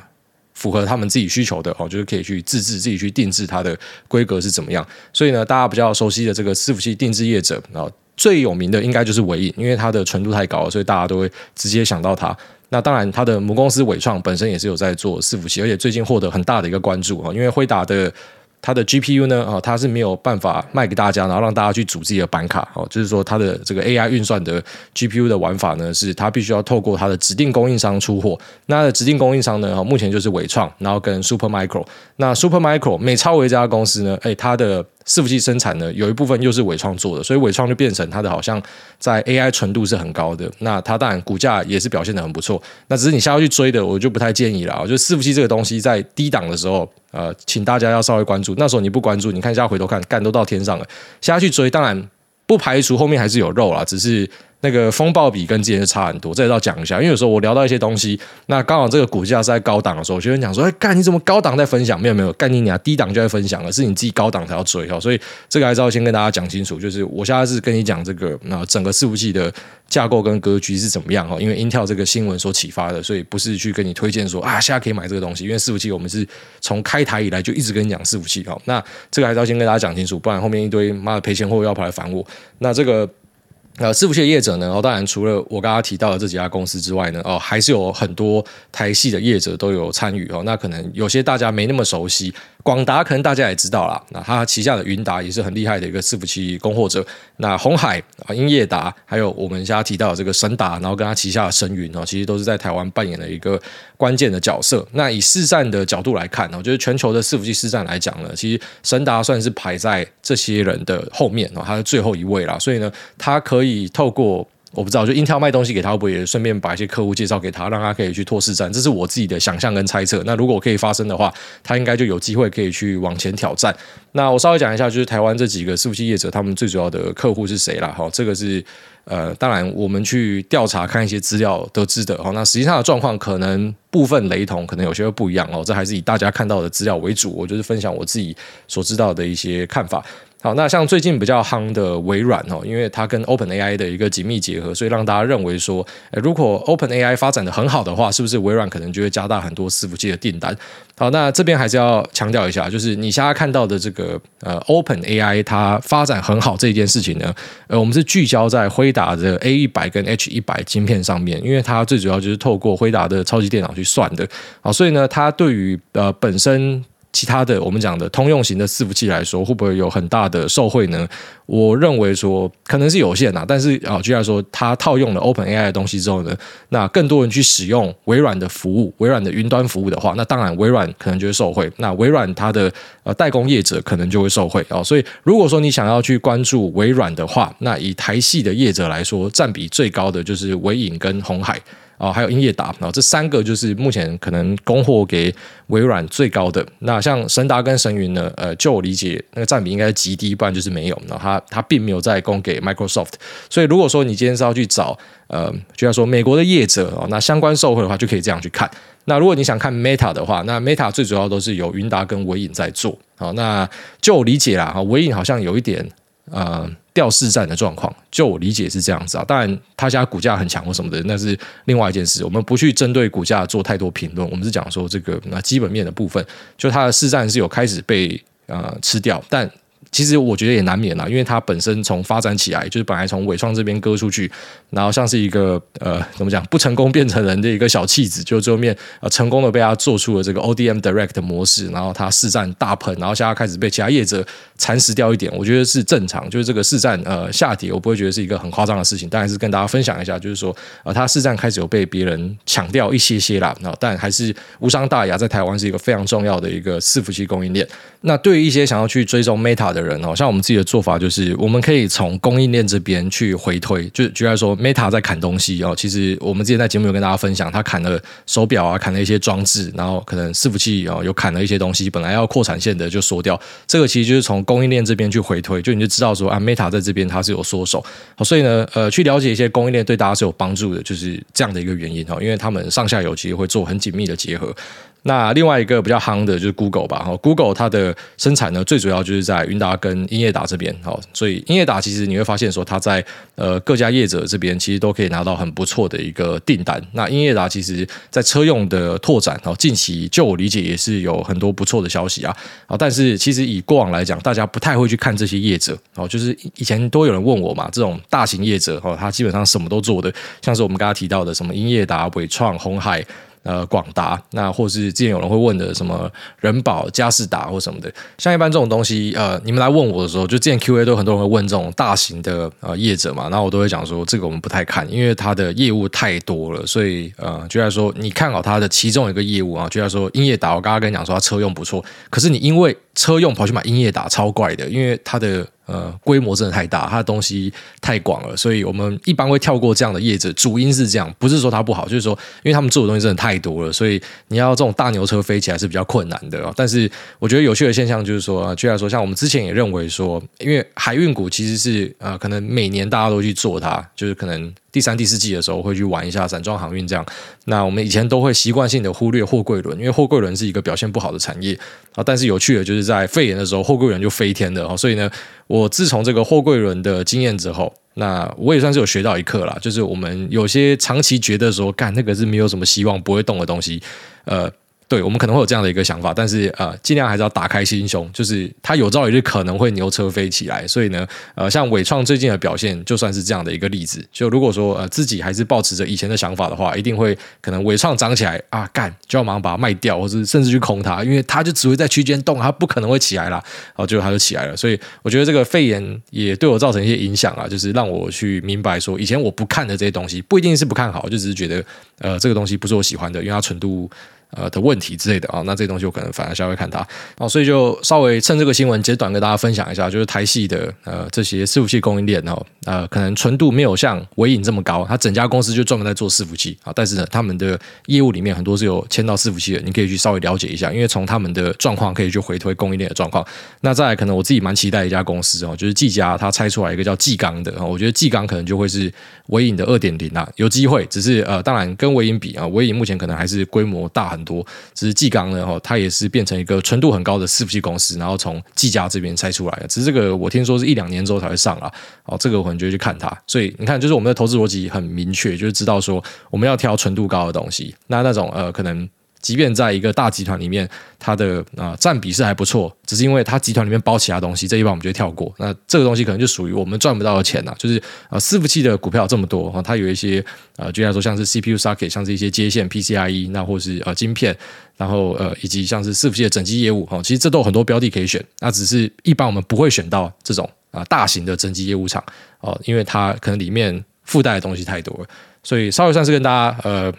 符合他们自己需求的哦，就是可以去自制自己去定制它的规格是怎么样。所以呢，大家比较熟悉的这个伺服器定制业者，然后最有名的应该就是纬颖，因为它的纯度太高了，所以大家都会直接想到它。那当然，它的母公司纬创本身也是有在做伺服器，而且最近获得很大的一个关注啊，因为辉达的。它的 GPU 呢，啊，它是没有办法卖给大家，然后让大家去组自己的板卡，哦，就是说它的这个 AI 运算的 GPU 的玩法呢，是它必须要透过它的指定供应商出货。那它的指定供应商呢，目前就是纬创，然后跟 Supermicro。那 Supermicro 美超微这家公司呢，哎，它的伺服器生产呢，有一部分又是伟创做的，所以伟创就变成它的好像在 AI 纯度是很高的。那它当然股价也是表现得很不错。那只是你下去追的，我就不太建议了。就伺服器这个东西在低档的时候。呃，请大家要稍微关注。那时候你不关注，你看一下回头看，干都到天上了，下去追，当然不排除后面还是有肉啦，只是。那个风暴比跟之前是差很多，这也要讲一下，因为有时候我聊到一些东西，那刚好这个股价是在高档的时候，我就会讲说，哎，干你怎么高档在分享？没有没有，干你啊低档就在分享了，是你自己高档才要追哦，所以这个还是要先跟大家讲清楚，就是我现在是跟你讲这个，那整个伺服器的架构跟格局是怎么样哈，因为 Intel 这个新闻所启发的，所以不是去跟你推荐说啊，现在可以买这个东西，因为伺服器我们是从开台以来就一直跟你讲伺服器哈，那这个还是要先跟大家讲清楚，不然后面一堆妈的赔钱货要跑来烦我，那这个。呃，伺服器的业者呢，哦，当然除了我刚刚提到的这几家公司之外呢，哦，还是有很多台系的业者都有参与哦。那可能有些大家没那么熟悉，广达可能大家也知道啦，那它旗下的云达也是很厉害的一个伺服器供货者。那红海啊、英业达，还有我们现在提到的这个神达，然后跟它旗下的神云哦，其实都是在台湾扮演了一个关键的角色。那以市占的角度来看呢，就是全球的伺服器市占来讲呢，其实神达算是排在这些人的后面哦，它是最后一位啦。所以呢，它可以透过。我不知道，就 Intel 卖东西给他，会不会也顺便把一些客户介绍给他，让他可以去拓市场？这是我自己的想象跟猜测。那如果可以发生的话，他应该就有机会可以去往前挑战。那我稍微讲一下，就是台湾这几个伺服器业者，他们最主要的客户是谁了？哈，这个是呃，当然我们去调查看一些资料得知的。哈，那实际上的状况可能部分雷同，可能有些不一样哦。这还是以大家看到的资料为主，我就是分享我自己所知道的一些看法。好，那像最近比较夯的微软哦，因为它跟 OpenAI 的一个紧密结合，所以让大家认为说，如果 OpenAI 发展得很好的话，是不是微软可能就会加大很多伺服器的订单？好，那这边还是要强调一下，就是你现在看到的这个呃 OpenAI 它发展很好这件事情呢，呃，我们是聚焦在辉达的 A 一百跟 H 一百晶片上面，因为它最主要就是透过辉达的超级电脑去算的。好，所以呢，它对于呃本身。其他的我们讲的通用型的伺服器来说，会不会有很大的受惠呢？我认为说可能是有限呐。但是啊，举例来说，它套用了 OpenAI 的东西之后呢，那更多人去使用微软的服务，微软的云端服务的话，那当然微软可能就会受惠。那微软它的呃代工业者可能就会受惠啊。所以如果说你想要去关注微软的话，那以台系的业者来说，占比最高的就是微影跟红海。啊，还有英业达，然后这三个就是目前可能供货给微软最高的。那像神达跟神云呢，呃，就我理解，那个占比应该是极低，不然就是没有。然后它它并没有在供给 Microsoft。所以如果说你今天是要去找，呃，就要说美国的业者哦，那相关受惠的话，就可以这样去看。那如果你想看 Meta 的话，那 Meta 最主要都是由云达跟微影在做。好，那就我理解啦，哈，纬颖好像有一点。呃，掉市占的状况，就我理解是这样子啊。当然，他家股价很强或什么的，那是另外一件事。我们不去针对股价做太多评论，我们是讲说这个那基本面的部分，就它的市占是有开始被呃吃掉，但。其实我觉得也难免啦，因为它本身从发展起来，就是本来从伟创这边割出去，然后像是一个呃怎么讲不成功变成人的一个小弃子，就最后面呃成功的被他做出了这个 ODM Direct 模式，然后它市占大喷，然后现在开始被其他业者蚕食掉一点，我觉得是正常，就是这个市占呃下跌，我不会觉得是一个很夸张的事情，但还是跟大家分享一下，就是说呃它市占开始有被别人抢掉一些些啦，那但还是无伤大雅，在台湾是一个非常重要的一个伺服器供应链。那对于一些想要去追踪 Meta 的人哦，像我们自己的做法就是，我们可以从供应链这边去回推，就举例说，Meta 在砍东西哦，其实我们之前在节目有跟大家分享，他砍了手表啊，砍了一些装置，然后可能伺服器哦，有砍了一些东西，本来要扩产线的就缩掉，这个其实就是从供应链这边去回推，就你就知道说啊，Meta 在这边它是有缩手，好，所以呢，呃，去了解一些供应链对大家是有帮助的，就是这样的一个原因哦，因为他们上下游其实会做很紧密的结合。那另外一个比较夯的就是 Google 吧，，Google 它的生产呢，最主要就是在云达跟英业达这边，好，所以英业达其实你会发现说，它在呃各家业者这边其实都可以拿到很不错的一个订单。那英业达其实在车用的拓展，近期就我理解也是有很多不错的消息啊，啊，但是其实以过往来讲，大家不太会去看这些业者，哦，就是以前都有人问我嘛，这种大型业者，哦，他基本上什么都做的，像是我们刚刚提到的什么英业达、伟创、鸿海。呃，广达那或是之前有人会问的什么人保、佳士达或什么的，像一般这种东西，呃，你们来问我的时候，就之前 Q&A 都很多人会问这种大型的呃业者嘛，那我都会讲说，这个我们不太看，因为他的业务太多了，所以呃，就在说你看好他的其中一个业务啊，就在说英业达，我刚刚跟你讲说他车用不错，可是你因为车用跑去买英业达，超怪的，因为它的。呃，规模真的太大，它的东西太广了，所以我们一般会跳过这样的业者。主因是这样，不是说它不好，就是说，因为他们做的东西真的太多了，所以你要这种大牛车飞起来是比较困难的。但是我觉得有趣的现象就是说，举例来说，像我们之前也认为说，因为海运股其实是呃，可能每年大家都去做它，就是可能。第三、第四季的时候会去玩一下散装航运这样，那我们以前都会习惯性的忽略货柜轮，因为货柜轮是一个表现不好的产业啊。但是有趣的，就是在肺炎的时候，货柜轮就飞天了。所以呢，我自从这个货柜轮的经验之后，那我也算是有学到一课了，就是我们有些长期觉得说，干那个是没有什么希望、不会动的东西，呃。对我们可能会有这样的一个想法，但是呃，尽量还是要打开心胸，就是它有朝一日可能会牛车飞起来。所以呢，呃，像伟创最近的表现，就算是这样的一个例子。就如果说呃自己还是抱持着以前的想法的话，一定会可能伟创涨起来啊，干就要马上把它卖掉，或者甚至去空它，因为它就只会在区间动，它不可能会起来了。然后结果它就起来了。所以我觉得这个肺炎也对我造成一些影响啊，就是让我去明白说，以前我不看的这些东西，不一定是不看好，就只是觉得呃这个东西不是我喜欢的，因为它纯度。呃的问题之类的啊，那这东西我可能反而稍微看它哦，所以就稍微趁这个新闻简短跟大家分享一下，就是台系的呃这些伺服器供应链哦，呃可能纯度没有像纬颖这么高，它整家公司就专门在做伺服器啊，但是呢，他们的业务里面很多是有牵到伺服器的，你可以去稍微了解一下，因为从他们的状况可以去回推供应链的状况。那再来，可能我自己蛮期待一家公司哦，就是技嘉，它拆出来一个叫技刚的啊，我觉得技刚可能就会是纬颖的二点零啊，有机会，只是呃当然跟纬颖比啊，纬颖目前可能还是规模大很多，只是。技刚呢，哈，它也是变成一个纯度很高的伺服器公司，然后从技嘉这边拆出来的。只是这个我听说是一两年之后才会上啊，哦，这个我可能就会去看它。所以你看，就是我们的投资逻辑很明确，就是知道说我们要挑纯度高的东西。那那种呃，可能。即便在一个大集团里面，它的啊占比是还不错，只是因为它集团里面包其他东西，这一般我们就跳过。那这个东西可能就属于我们赚不到的钱呐。就是啊，伺服器的股票这么多，它有一些呃，就像说像是 CPU socket，像是一些接线 PCIe，那或是呃晶片，然后呃以及像是伺服器的整机业务哈，其实这都有很多标的可以选。那只是一般我们不会选到这种啊大型的整机业务厂哦，因为它可能里面附带的东西太多了，所以稍微算是跟大家呃。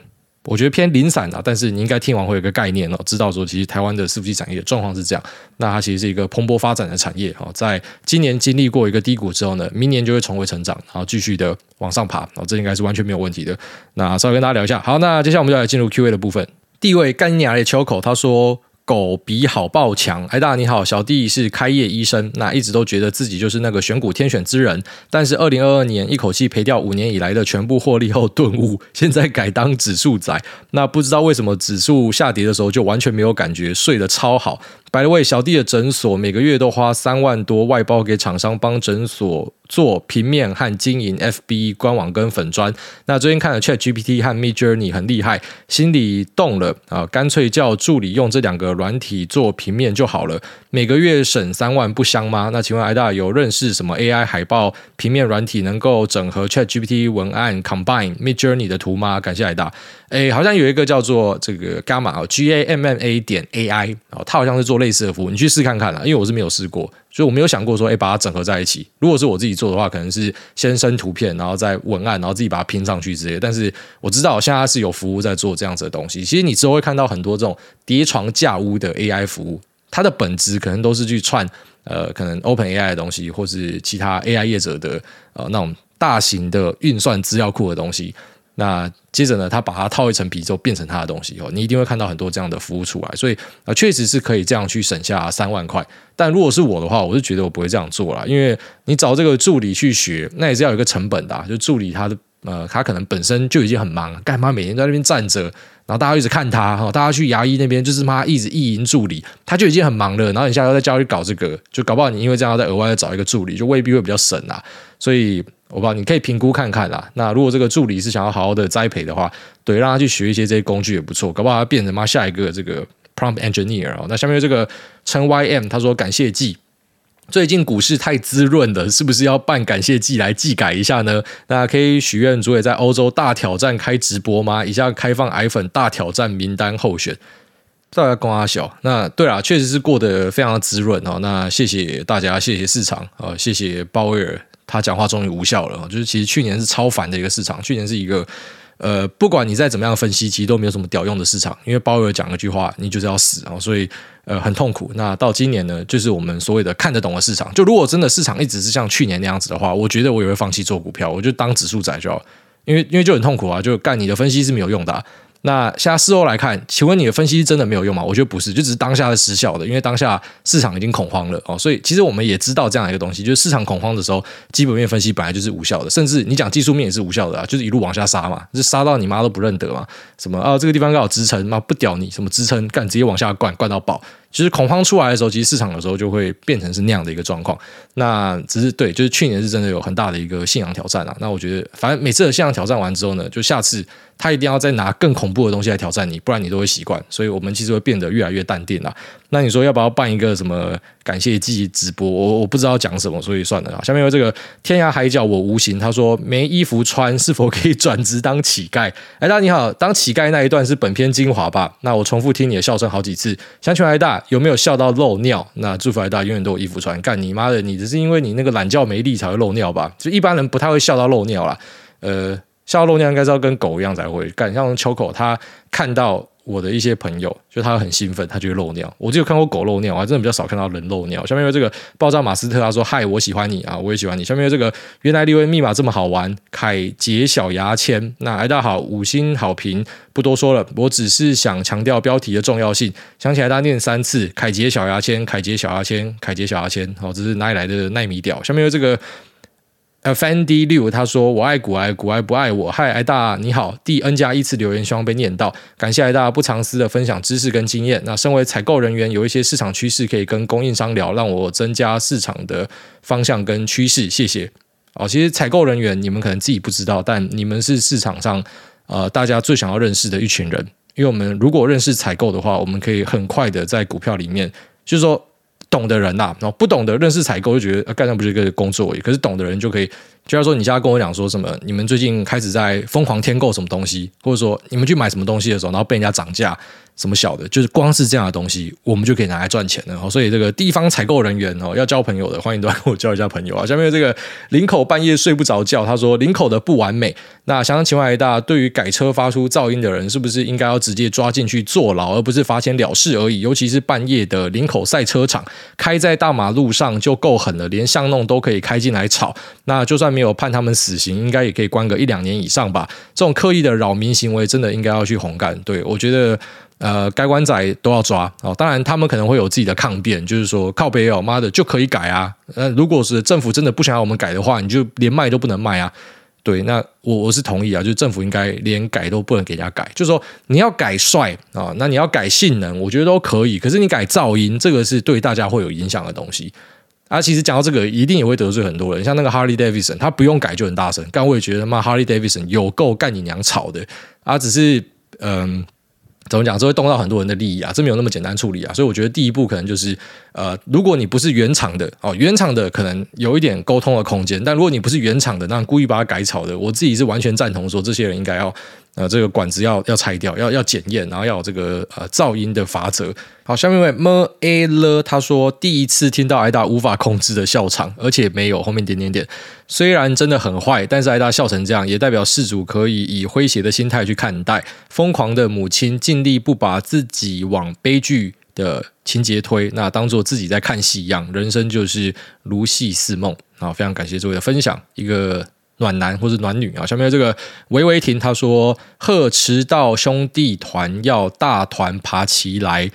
我觉得偏零散啊，但是你应该听完会有个概念哦，知道说其实台湾的伺服器产业状况是这样，那它其实是一个蓬勃发展的产业哦，在今年经历过一个低谷之后呢，明年就会重回成长，然后继续的往上爬哦，这应该是完全没有问题的。那稍微跟大家聊一下，好，那接下来我们就来进入 Q&A 的部分。地位干你娘的秋口他说。狗比好爆强，哎大你好，小弟是开业医生，那一直都觉得自己就是那个选股天选之人，但是二零二二年一口气赔掉五年以来的全部获利后顿悟，现在改当指数仔，那不知道为什么指数下跌的时候就完全没有感觉，睡得超好。By the way，小弟的诊所每个月都花三万多外包给厂商帮诊所做平面和经营 FB 官网跟粉砖。那最近看了 ChatGPT 和 Midjourney 很厉害，心里动了啊，干脆叫助理用这两个软体做平面就好了，每个月省三万不香吗？那请问艾大有认识什么 AI 海报平面软体能够整合 ChatGPT 文案 Combine Midjourney 的图吗？感谢艾大。哎，好像有一个叫做这个 Gamma 哦，G A M M A 点 A I 哦，它好像是做类似的服务，你去试看看啦。因为我是没有试过，所以我没有想过说，哎，把它整合在一起。如果是我自己做的话，可能是先生图片，然后再文案，然后自己把它拼上去之类。但是我知道现在是有服务在做这样子的东西。其实你之后会看到很多这种叠床架屋的 A I 服务，它的本质可能都是去串呃，可能 Open A I 的东西，或是其他 A I 业者的呃那种大型的运算资料库的东西。那接着呢，他把它套一层皮之后，变成他的东西哦，你一定会看到很多这样的服务出来，所以啊，确实是可以这样去省下三万块。但如果是我的话，我是觉得我不会这样做啦，因为你找这个助理去学，那也是要有一个成本的，就助理他的呃，他可能本身就已经很忙，干嘛每天在那边站着，然后大家一直看他哈，大家去牙医那边就是妈一直意淫助理，他就已经很忙了，然后你下来再叫他去搞这个，就搞不好你因为这样再额外再找一个助理，就未必会比较省啦，所以。我不知道，你可以评估看看啦。那如果这个助理是想要好好的栽培的话，对，让他去学一些这些工具也不错，搞不好他变成妈下一个这个 prompt engineer 哦。那下面这个称 ym 他说感谢祭，最近股市太滋润了，是不是要办感谢祭来祭改一下呢？那可以许愿主委在欧洲大挑战开直播吗？以下开放癌粉大挑战名单候选，再来公阿小。那对啊，确实是过得非常滋润哦。那谢谢大家，谢谢市场啊，谢谢鲍威尔。他讲话终于无效了，就是其实去年是超烦的一个市场，去年是一个呃，不管你再怎么样分析，其实都没有什么屌用的市场，因为鲍威尔讲一句话，你就是要死啊，所以呃很痛苦。那到今年呢，就是我们所谓的看得懂的市场。就如果真的市场一直是像去年那样子的话，我觉得我也会放弃做股票，我就当指数仔就好，因为因为就很痛苦啊，就干你的分析是没有用的。那现在事后来看，请问你的分析真的没有用吗？我觉得不是，就只是当下的失效的，因为当下市场已经恐慌了哦，所以其实我们也知道这样一个东西，就是市场恐慌的时候，基本面分析本来就是无效的，甚至你讲技术面也是无效的啊，就是一路往下杀嘛，就杀到你妈都不认得嘛，什么啊这个地方刚好支撑，妈不屌你什么支撑，干直接往下灌灌到爆，就是恐慌出来的时候，其实市场有时候就会变成是那样的一个状况。那只是对，就是去年是真的有很大的一个信仰挑战啊。那我觉得，反正每次的信仰挑战完之后呢，就下次他一定要再拿更恐怖的东西来挑战你，不然你都会习惯。所以我们其实会变得越来越淡定啦。那你说要不要办一个什么感谢祭直播？我我不知道讲什么，所以算了啊。下面有这个天涯海角我无形，他说没衣服穿，是否可以转职当乞丐？哎，大家你好，当乞丐那一段是本篇精华吧？那我重复听你的笑声好几次，想请问大有没有笑到漏尿？那祝福大家永远都有衣服穿。干你妈的，你只是因为你那个懒觉没力才会漏尿吧？就一般人不太会笑到漏尿啦。呃，笑到漏尿应该是要跟狗一样才会干，像秋口他看到。我的一些朋友，就他很兴奋，他就会漏尿。我只有看过狗漏尿，我还真的比较少看到人漏尿。下面有这个爆炸马斯特，他说：“嗨，我喜欢你啊，我也喜欢你。”下面有这个原来立威密码这么好玩，凯杰小牙签。那大家好，五星好评，不多说了，我只是想强调标题的重要性。想起来大家念三次：凯杰小牙签，凯杰小牙签，凯杰小牙签。好，这是哪里来的奈米屌？下面有这个。Fendi 六他说：“我爱股癌，股癌不爱我。”嗨，艾大你好，第 N 加一次留言，希望被念到。感谢艾大不藏私的分享知识跟经验。那身为采购人员，有一些市场趋势可以跟供应商聊，让我增加市场的方向跟趋势。谢谢。哦，其实采购人员你们可能自己不知道，但你们是市场上呃大家最想要认识的一群人。因为我们如果认识采购的话，我们可以很快的在股票里面，就是说。懂的人呐、啊，然后不懂的认识采购就觉得干那不是一个工作而已。可是懂的人就可以，就像说你现在跟我讲说什么，你们最近开始在疯狂添购什么东西，或者说你们去买什么东西的时候，然后被人家涨价。什么小的，就是光是这样的东西，我们就可以拿来赚钱了。所以这个地方采购人员哦，要交朋友的，欢迎都来跟我交一下朋友啊。下面这个林口半夜睡不着觉，他说林口的不完美。那想想请问大家，对于改车发出噪音的人，是不是应该要直接抓进去坐牢，而不是罚钱了事而已？尤其是半夜的林口赛车场，开在大马路上就够狠了，连巷弄都可以开进来吵。那就算没有判他们死刑，应该也可以关个一两年以上吧？这种刻意的扰民行为，真的应该要去红干。对，我觉得。呃，该关仔都要抓哦。当然，他们可能会有自己的抗辩，就是说靠北哦，妈的就可以改啊。呃，如果是政府真的不想要我们改的话，你就连卖都不能卖啊。对，那我我是同意啊，就是政府应该连改都不能给人家改。就是说你要改帅啊、那你要改性能，我觉得都可以。可是你改噪音，这个是对大家会有影响的东西啊。其实讲到这个，一定也会得罪很多人。像那个 Harley Davidson，他不用改就很大声，但我也觉得妈 Harley Davidson 有够干你娘吵的啊。只是嗯。怎么讲？这会动到很多人的利益啊，这没有那么简单处理啊。所以我觉得第一步可能就是，呃，如果你不是原厂的哦，原厂的可能有一点沟通的空间。但如果你不是原厂的，那故意把它改炒的，我自己是完全赞同说，这些人应该要。呃，这个管子要要拆掉，要要检验，然后要有这个呃噪音的法则。好，下面一位 m a l 他说第一次听到艾大无法控制的笑场，而且没有后面点点点。虽然真的很坏，但是艾大笑成这样，也代表事主可以以诙谐的心态去看待。疯狂的母亲尽力不把自己往悲剧的情节推，那当做自己在看戏一样，人生就是如戏似梦。好，非常感谢诸位的分享，一个。暖男或是暖女啊，下面这个维维婷她说：“贺迟到兄弟团要大团爬起来。”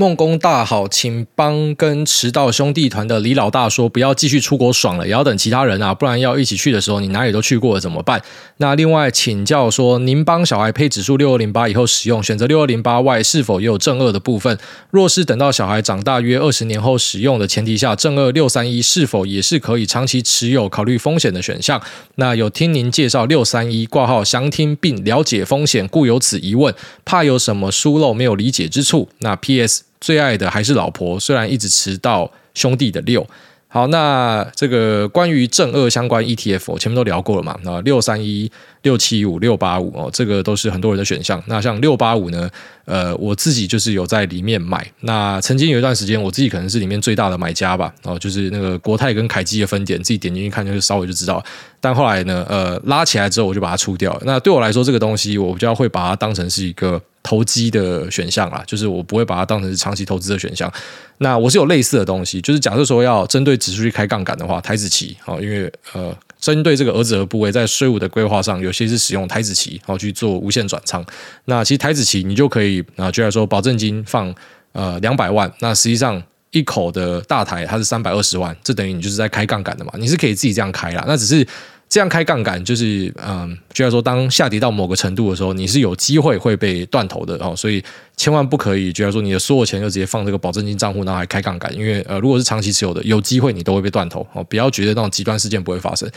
梦工大好，请帮跟迟到兄弟团的李老大说，不要继续出国爽了，也要等其他人啊，不然要一起去的时候，你哪里都去过了怎么办？那另外请教说，您帮小孩配指数六二零八以后使用，选择六二零八外，是否也有正二的部分？若是等到小孩长大约二十年后使用的前提下，正二六三一是否也是可以长期持有、考虑风险的选项？那有听您介绍六三一挂号详听并了解风险，故有此疑问，怕有什么疏漏没有理解之处。那 PS。最爱的还是老婆，虽然一直迟到。兄弟的六，好，那这个关于正二相关 ETF，我前面都聊过了嘛？那六三一、六七五、六八五哦，这个都是很多人的选项。那像六八五呢？呃，我自己就是有在里面买。那曾经有一段时间，我自己可能是里面最大的买家吧。哦，就是那个国泰跟凯基的分点，自己点进去看，就是稍微就知道。但后来呢，呃，拉起来之后，我就把它出掉。那对我来说，这个东西我比较会把它当成是一个。投机的选项啦，就是我不会把它当成是长期投资的选项。那我是有类似的东西，就是假设说要针对指数去开杠杆的话，台指期哦，因为呃，针对这个儿子和部位，在税务的规划上，有些是使用台子期，然后去做无限转仓。那其实台子期你就可以啊，就来说保证金放呃两百万，那实际上一口的大台它是三百二十万，这等于你就是在开杠杆的嘛，你是可以自己这样开啦。那只是。这样开杠杆就是，嗯，就要说当下跌到某个程度的时候，你是有机会会被断头的哦，所以千万不可以，就要说你的所有钱就直接放这个保证金账户，然后还开杠杆，因为呃，如果是长期持有的，有机会你都会被断头哦，不要觉得那种极端事件不会发生。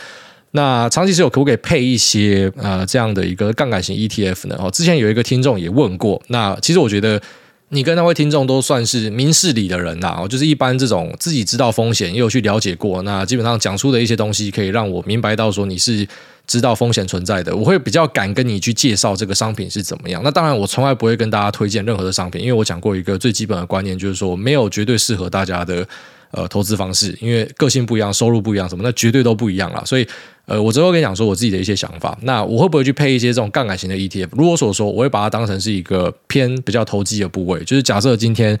那长期持有可不可以配一些呃这样的一个杠杆型 ETF 呢？哦，之前有一个听众也问过，那其实我觉得。你跟那位听众都算是明事理的人呐，就是一般这种自己知道风险，也有去了解过，那基本上讲出的一些东西，可以让我明白到说你是知道风险存在的，我会比较敢跟你去介绍这个商品是怎么样。那当然，我从来不会跟大家推荐任何的商品，因为我讲过一个最基本的观念，就是说没有绝对适合大家的。呃，投资方式，因为个性不一样，收入不一样，什么那绝对都不一样啦。所以，呃，我之后跟你讲说我自己的一些想法。那我会不会去配一些这种杠杆型的 ETF？如果所说，我会把它当成是一个偏比较投机的部位，就是假设今天。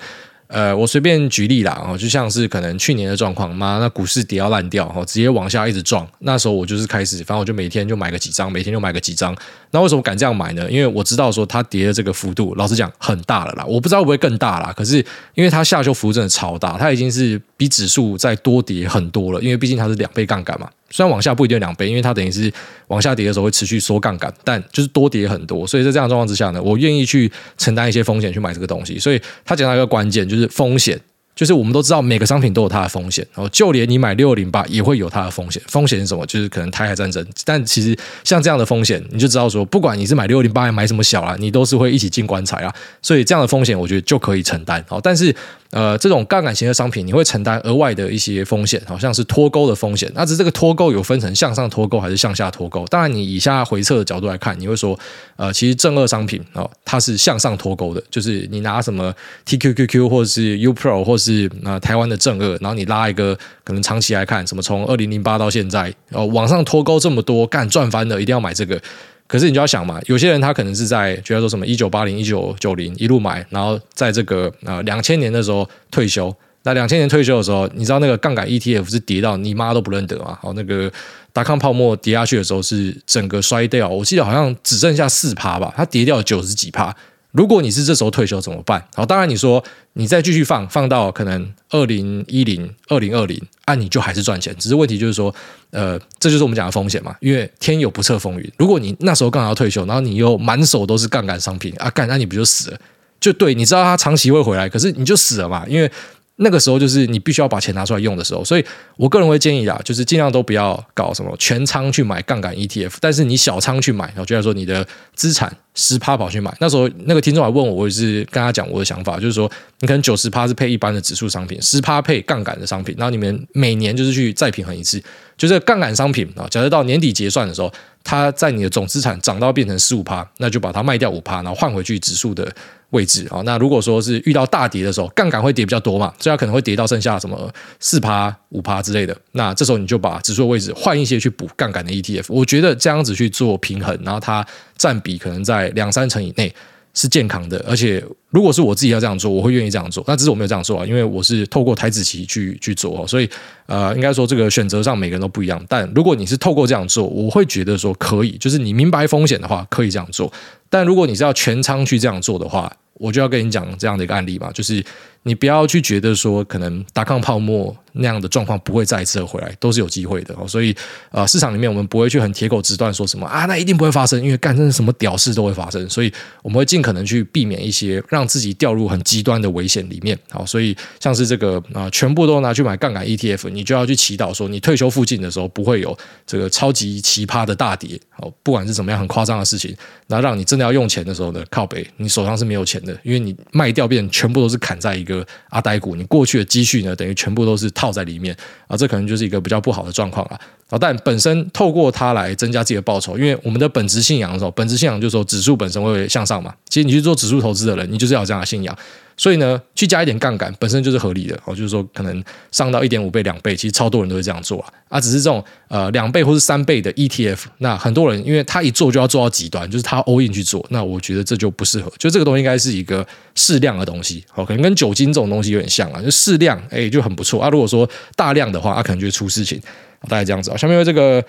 呃，我随便举例啦，哦，就像是可能去年的状况嘛，那股市跌到烂掉，哦，直接往下一直撞，那时候我就是开始，反正我就每天就买个几张，每天就买个几张。那为什么敢这样买呢？因为我知道说它跌的这个幅度，老实讲很大了啦，我不知道会不会更大啦。可是因为它下修幅度真的超大，它已经是比指数再多跌很多了，因为毕竟它是两倍杠杆嘛。虽然往下不一定两倍，因为它等于是往下跌的时候会持续缩杠杆，但就是多跌很多，所以在这样状况之下呢，我愿意去承担一些风险去买这个东西。所以他讲到一个关键，就是风险。就是我们都知道每个商品都有它的风险，哦，就连你买六零八也会有它的风险。风险是什么？就是可能台海战争。但其实像这样的风险，你就知道说，不管你是买六零八还买什么小啊，你都是会一起进棺材啊。所以这样的风险，我觉得就可以承担。好，但是呃，这种杠杆型的商品，你会承担额外的一些风险，好像是脱钩的风险。那只这个脱钩有分成向上脱钩还是向下脱钩？当然，你以下回撤的角度来看，你会说，呃，其实正二商品哦，它是向上脱钩的，就是你拿什么 TQQQ 或者是 UPRO 或是呃台湾的正二，然后你拉一个可能长期来看，什么从二零零八到现在哦，往上脱钩这么多，干赚翻了，一定要买这个。可是你就要想嘛，有些人他可能是在觉得说什么一九八零一九九零一路买，然后在这个呃两千年的时候退休。那两千年退休的时候，你知道那个杠杆 ETF 是跌到你妈都不认得嘛？好，那个达康泡沫跌下去的时候是整个衰掉，我记得好像只剩下四趴吧，它跌掉九十几趴。如果你是这时候退休怎么办？好，当然你说你再继续放，放到可能二零一零、二零二零，那，你就还是赚钱。只是问题就是说，呃，这就是我们讲的风险嘛。因为天有不测风云，如果你那时候刚好要退休，然后你又满手都是杠杆商品啊，干，那你不就死了？就对，你知道它长期会回来，可是你就死了嘛，因为。那个时候就是你必须要把钱拿出来用的时候，所以我个人会建议啊，就是尽量都不要搞什么全仓去买杠杆 ETF，但是你小仓去买，然后就像说你的资产十趴跑去买。那时候那个听众还问我，我也是跟他讲我的想法，就是说你可能九十趴是配一般的指数商品，十趴配杠杆的商品，然后你们每年就是去再平衡一次，就是杠杆商品啊，假设到年底结算的时候，它在你的总资产涨到变成十五趴，那就把它卖掉五趴，然后换回去指数的。位置啊，那如果说是遇到大跌的时候，杠杆会跌比较多嘛，所以它可能会跌到剩下什么四趴、五趴之类的。那这时候你就把指数的位置换一些去补杠杆的 ETF，我觉得这样子去做平衡，然后它占比可能在两三成以内是健康的。而且如果是我自己要这样做，我会愿意这样做。那只是我没有这样做啊，因为我是透过台子棋去去做哦，所以呃，应该说这个选择上每个人都不一样。但如果你是透过这样做，我会觉得说可以，就是你明白风险的话，可以这样做。但如果你是要全仓去这样做的话，我就要跟你讲这样的一个案例嘛，就是你不要去觉得说可能达康泡沫那样的状况不会再一次回来，都是有机会的哦。所以呃，市场里面我们不会去很铁口直断说什么啊，那一定不会发生，因为干真的什么屌事都会发生。所以我们会尽可能去避免一些让让自己掉入很极端的危险里面。好，所以像是这个啊、全部都拿去买杠杆 ETF，你就要去祈祷说，你退休附近的时候不会有这个超级奇葩的大跌。好，不管是怎么样很夸张的事情，那让你真的要用钱的时候呢，靠北，你手上是没有钱的。因为你卖掉，变全部都是砍在一个阿呆股，你过去的积蓄呢，等于全部都是套在里面啊，这可能就是一个比较不好的状况了啊。但本身透过它来增加自己的报酬，因为我们的本质信仰的时候，本质信仰就是说指数本身会向上嘛。其实你去做指数投资的人，你就是要有这样的信仰。所以呢，去加一点杠杆本身就是合理的哦，就是说可能上到一点五倍、两倍，其实超多人都会这样做啊。啊，只是这种呃两倍或是三倍的 ETF，那很多人因为他一做就要做到极端，就是他 all in 去做，那我觉得这就不适合。就这个东西应该是一个适量的东西，哦，可能跟酒精这种东西有点像啊，就适量，哎，就很不错啊。如果说大量的话，它可能就会出事情。大概这样子啊。下面有这个。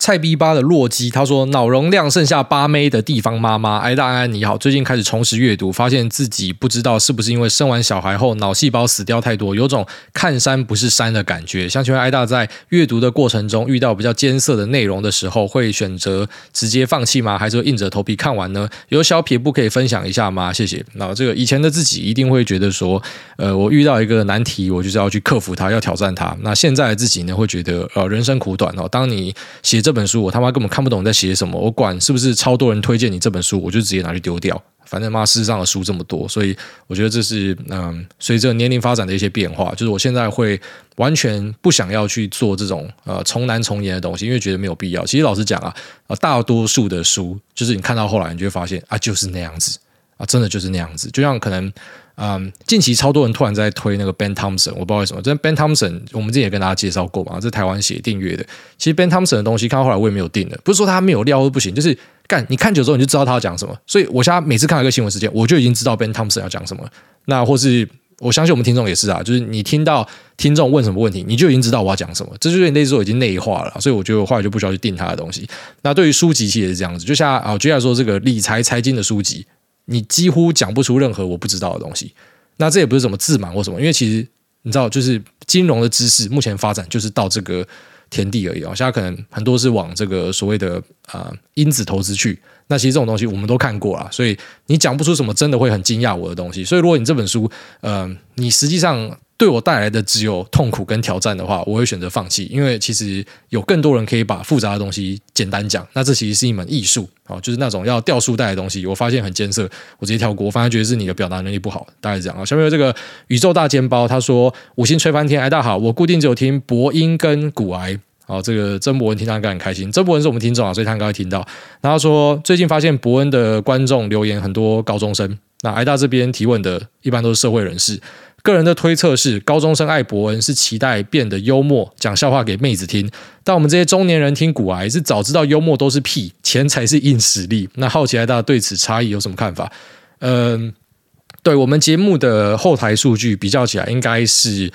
菜逼吧的洛基他说：“脑容量剩下八妹的地方妈妈，艾大安你好，最近开始重拾阅读，发现自己不知道是不是因为生完小孩后脑细胞死掉太多，有种看山不是山的感觉。想请问艾大在阅读的过程中遇到比较艰涩的内容的时候，会选择直接放弃吗？还是会硬着头皮看完呢？有小撇步可以分享一下吗？谢谢。那这个以前的自己一定会觉得说，呃，我遇到一个难题，我就是要去克服它，要挑战它。那现在的自己呢，会觉得呃，人生苦短哦。当你写这这本书，我他妈根本看不懂在写什么，我管是不是超多人推荐你这本书，我就直接拿去丢掉。反正妈，世上的书这么多，所以我觉得这是嗯，随着年龄发展的一些变化，就是我现在会完全不想要去做这种呃从难从严的东西，因为觉得没有必要。其实老实讲啊，呃，大多数的书就是你看到后来，你就会发现啊，就是那样子啊，真的就是那样子。就像可能嗯，近期超多人突然在推那个 Ben Thompson，我不知道为什么。这 Ben Thompson 我们之前也跟大家介绍过嘛，这台湾写订阅的。其实 Ben Thompson 的东西看到后来我也没有订的，不是说他没有料或不行，就是。干，你看久之后你就知道他要讲什么，所以我现在每次看到一个新闻事件，我就已经知道 Ben Thompson 要讲什么。那或是我相信我们听众也是啊，就是你听到听众问什么问题，你就已经知道我要讲什么，这就有点类似我已经内化了。所以我觉得我后来就不需要去定他的东西。那对于书籍其实也是这样子，就像啊，接下来说这个理财财经的书籍，你几乎讲不出任何我不知道的东西。那这也不是什么自满或什么，因为其实你知道，就是金融的知识目前发展就是到这个。田地而已啊，现在可能很多是往这个所谓的啊、呃、因子投资去。那其实这种东西我们都看过了，所以你讲不出什么真的会很惊讶我的东西。所以如果你这本书，嗯、你实际上。对我带来的只有痛苦跟挑战的话，我会选择放弃，因为其实有更多人可以把复杂的东西简单讲。那这其实是一门艺术啊，就是那种要掉书袋的东西，我发现很艰涩，我直接跳过。我反而觉得是你的表达能力不好，大概是这样啊。下面有这个宇宙大煎包，他说五星吹翻天，哎，大好，我固定只有听博音跟古癌，好，这个曾博文听他应该很开心，曾博文是我们听众啊，所以他应该会听到。然后说最近发现博恩的观众留言很多高中生，那挨大这边提问的一般都是社会人士。个人的推测是，高中生艾伯恩是期待变得幽默，讲笑话给妹子听；但我们这些中年人听古癌是早知道幽默都是屁，钱才是硬实力。那好奇大家对此差异有什么看法？嗯，对我们节目的后台数据比较起来，应该是。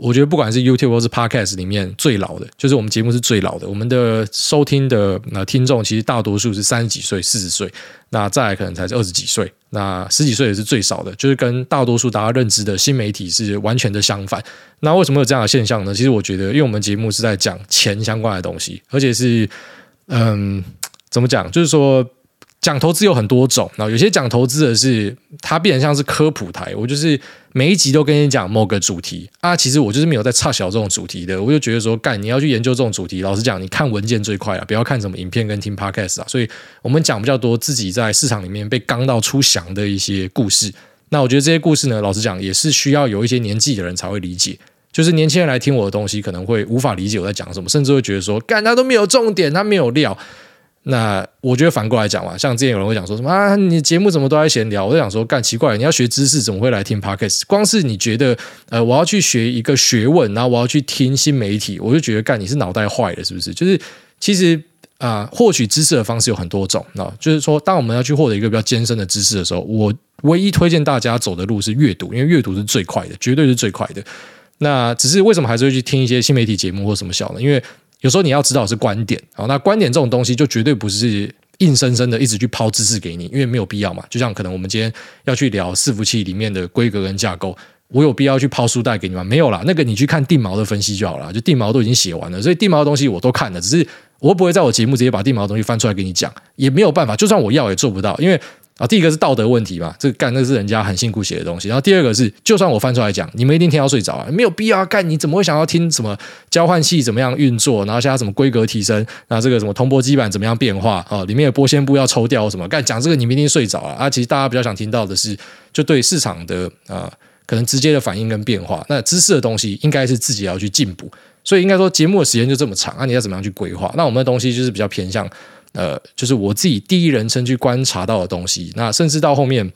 我觉得不管是 YouTube 或是 Podcast 里面最老的，就是我们节目是最老的。我们的收听的那听众其实大多数是三十几岁、四十岁，那再来可能才是二十几岁，那十几岁也是最少的，就是跟大多数大家认知的新媒体是完全的相反。那为什么有这样的现象呢？其实我觉得，因为我们节目是在讲钱相关的东西，而且是嗯，怎么讲？就是说。讲投资有很多种，然后有些讲投资的是它变成像是科普台，我就是每一集都跟你讲某个主题啊，其实我就是没有在差小这种主题的，我就觉得说，干你要去研究这种主题，老实讲，你看文件最快啊，不要看什么影片跟听 podcast 啊，所以我们讲比较多自己在市场里面被刚到出翔的一些故事。那我觉得这些故事呢，老实讲也是需要有一些年纪的人才会理解，就是年轻人来听我的东西可能会无法理解我在讲什么，甚至会觉得说，干他都没有重点，他没有料。那我觉得反过来讲嘛，像之前有人会讲说什么啊，你节目怎么都在闲聊？我就想说，干奇怪，你要学知识，怎么会来听 Podcast？光是你觉得，呃，我要去学一个学问，然后我要去听新媒体，我就觉得干你是脑袋坏了，是不是？就是其实啊，获取知识的方式有很多种，那就是说，当我们要去获得一个比较艰深的知识的时候，我唯一推荐大家走的路是阅读，因为阅读是最快的，绝对是最快的。那只是为什么还是会去听一些新媒体节目或什么小呢？因为有时候你要知道是观点，好，那观点这种东西就绝对不是硬生生的一直去抛知识给你，因为没有必要嘛。就像可能我们今天要去聊伺服器里面的规格跟架构，我有必要去抛书袋给你吗？没有啦，那个你去看定锚的分析就好了，就定锚都已经写完了，所以定锚的东西我都看了，只是我不会在我节目直接把定锚的东西翻出来给你讲，也没有办法，就算我要也做不到，因为。啊，第一个是道德问题嘛，这个干那是人家很辛苦写的东西。然后第二个是，就算我翻出来讲，你们一定听到睡着啊，没有必要干。你怎么会想要听什么交换器怎么样运作，然后现在什么规格提升，那这个什么铜箔基板怎么样变化啊？里面的玻纤布要抽掉什么？干讲这个你们一定睡着啊。啊，其实大家比较想听到的是，就对市场的啊可能直接的反应跟变化。那知识的东西应该是自己要去进步，所以应该说节目的时间就这么长啊，你要怎么样去规划？那我们的东西就是比较偏向。呃，就是我自己第一人称去观察到的东西。那甚至到后面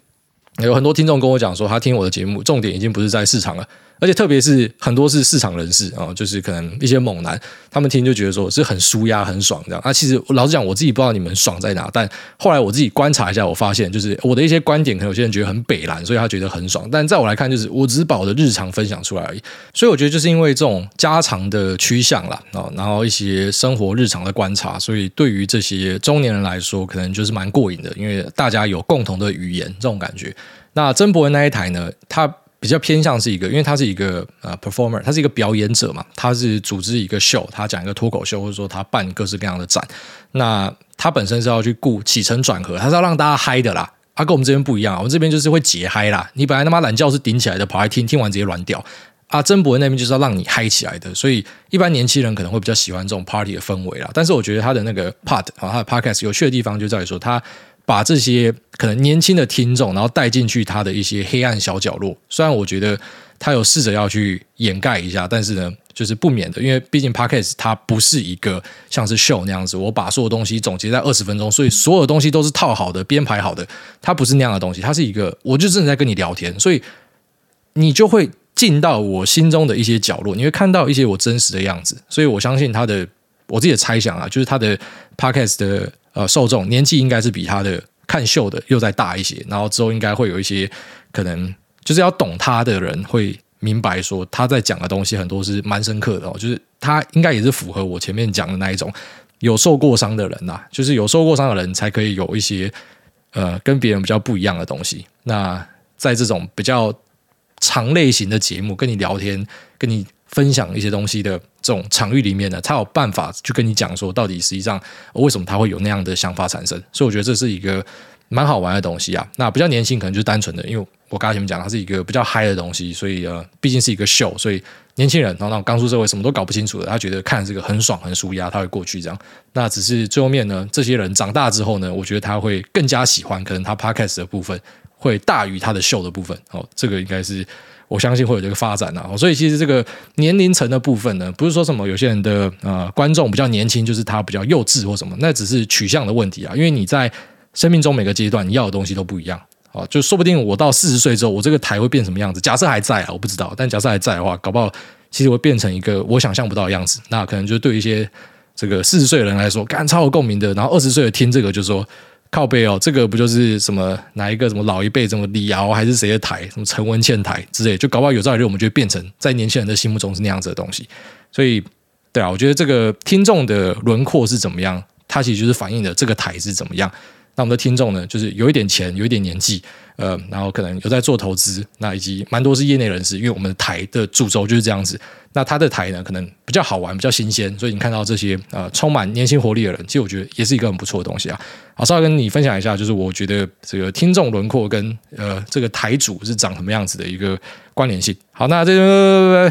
有很多听众跟我讲说，他听我的节目，重点已经不是在市场了，而且特别是很多是市场人士啊、哦，就是可能一些猛男，他们听就觉得说是很舒压、很爽这样。啊，其实老实讲，我自己不知道你们爽在哪，但后来我自己观察一下，我发现就是我的一些观点，可能有些人觉得很北蓝，所以他觉得很爽。但在我来看，就是我只是把我的日常分享出来而已。所以我觉得就是因为这种家常的趋向啦，啊，然后一些生活日常的观察，所以对于这些中年人来说，可能就是蛮过瘾的，因为大家有共同的语言这种感觉。那曾博恩那一台呢，他比较偏向是一个，因为他是一个呃 performer，他是一个表演者嘛，他是组织一个秀，他讲一个脱口秀，或者说他办各式各样的展。那他本身是要去顾起承转合，他是要让大家嗨的啦。他、啊、跟我们这边不一样，我们这边就是会解嗨啦。你本来他妈懒觉是顶起来的，跑来听听完直接软掉。啊，曾博那边就是要让你嗨起来的，所以一般年轻人可能会比较喜欢这种 party 的氛围啦。但是我觉得他的那个 part 啊，他的 podcast 有趣的地方就在于说他。把这些可能年轻的听众，然后带进去他的一些黑暗小角落。虽然我觉得他有试着要去掩盖一下，但是呢，就是不免的，因为毕竟 Podcast 它不是一个像是 show 那样子，我把所有东西总结在二十分钟，所以所有东西都是套好的、编排好的。它不是那样的东西，它是一个，我就真的在跟你聊天，所以你就会进到我心中的一些角落，你会看到一些我真实的样子。所以我相信他的，我自己的猜想啊，就是他的 Podcast 的。呃，受众年纪应该是比他的看秀的又再大一些，然后之后应该会有一些可能就是要懂他的人会明白说他在讲的东西很多是蛮深刻的哦，就是他应该也是符合我前面讲的那一种有受过伤的人呐，就是有受过伤的人才可以有一些呃跟别人比较不一样的东西。那在这种比较长类型的节目跟你聊天，跟你。分享一些东西的这种场域里面呢，他有办法去跟你讲说，到底实际上为什么他会有那样的想法产生。所以我觉得这是一个蛮好玩的东西啊。那比较年轻可能就是单纯的，因为我刚才前面讲，它是一个比较嗨的东西，所以呃，毕竟是一个秀，所以年轻人然后那刚出社会什么都搞不清楚的，他觉得看这个很爽很舒压，他会过去这样。那只是最后面呢，这些人长大之后呢，我觉得他会更加喜欢，可能他 podcast 的部分会大于他的秀的部分。哦，这个应该是。我相信会有这个发展啊，所以其实这个年龄层的部分呢，不是说什么有些人的呃观众比较年轻，就是他比较幼稚或什么，那只是取向的问题啊。因为你在生命中每个阶段你要的东西都不一样啊，就说不定我到四十岁之后，我这个台会变什么样子？假设还在啊，我不知道，但假设还在的话，搞不好其实会变成一个我想象不到的样子。那可能就对一些这个四十岁的人来说，干超有共鸣的，然后二十岁的听这个就说。靠背哦，这个不就是什么哪一个什么老一辈什么李敖还是谁的台，什么陈文茜台之类，就搞不好有朝一日我们就会变成在年轻人的心目中是那样子的东西。所以，对啊，我觉得这个听众的轮廓是怎么样，它其实就是反映的这个台是怎么样。那我们的听众呢，就是有一点钱，有一点年纪，呃，然后可能有在做投资，那以及蛮多是业内人士，因为我们的台的主轴就是这样子。那他的台呢，可能比较好玩，比较新鲜，所以你看到这些呃充满年轻活力的人，其实我觉得也是一个很不错的东西啊。好，稍微跟你分享一下，就是我觉得这个听众轮廓跟呃这个台主是长什么样子的一个关联性。好，那这个。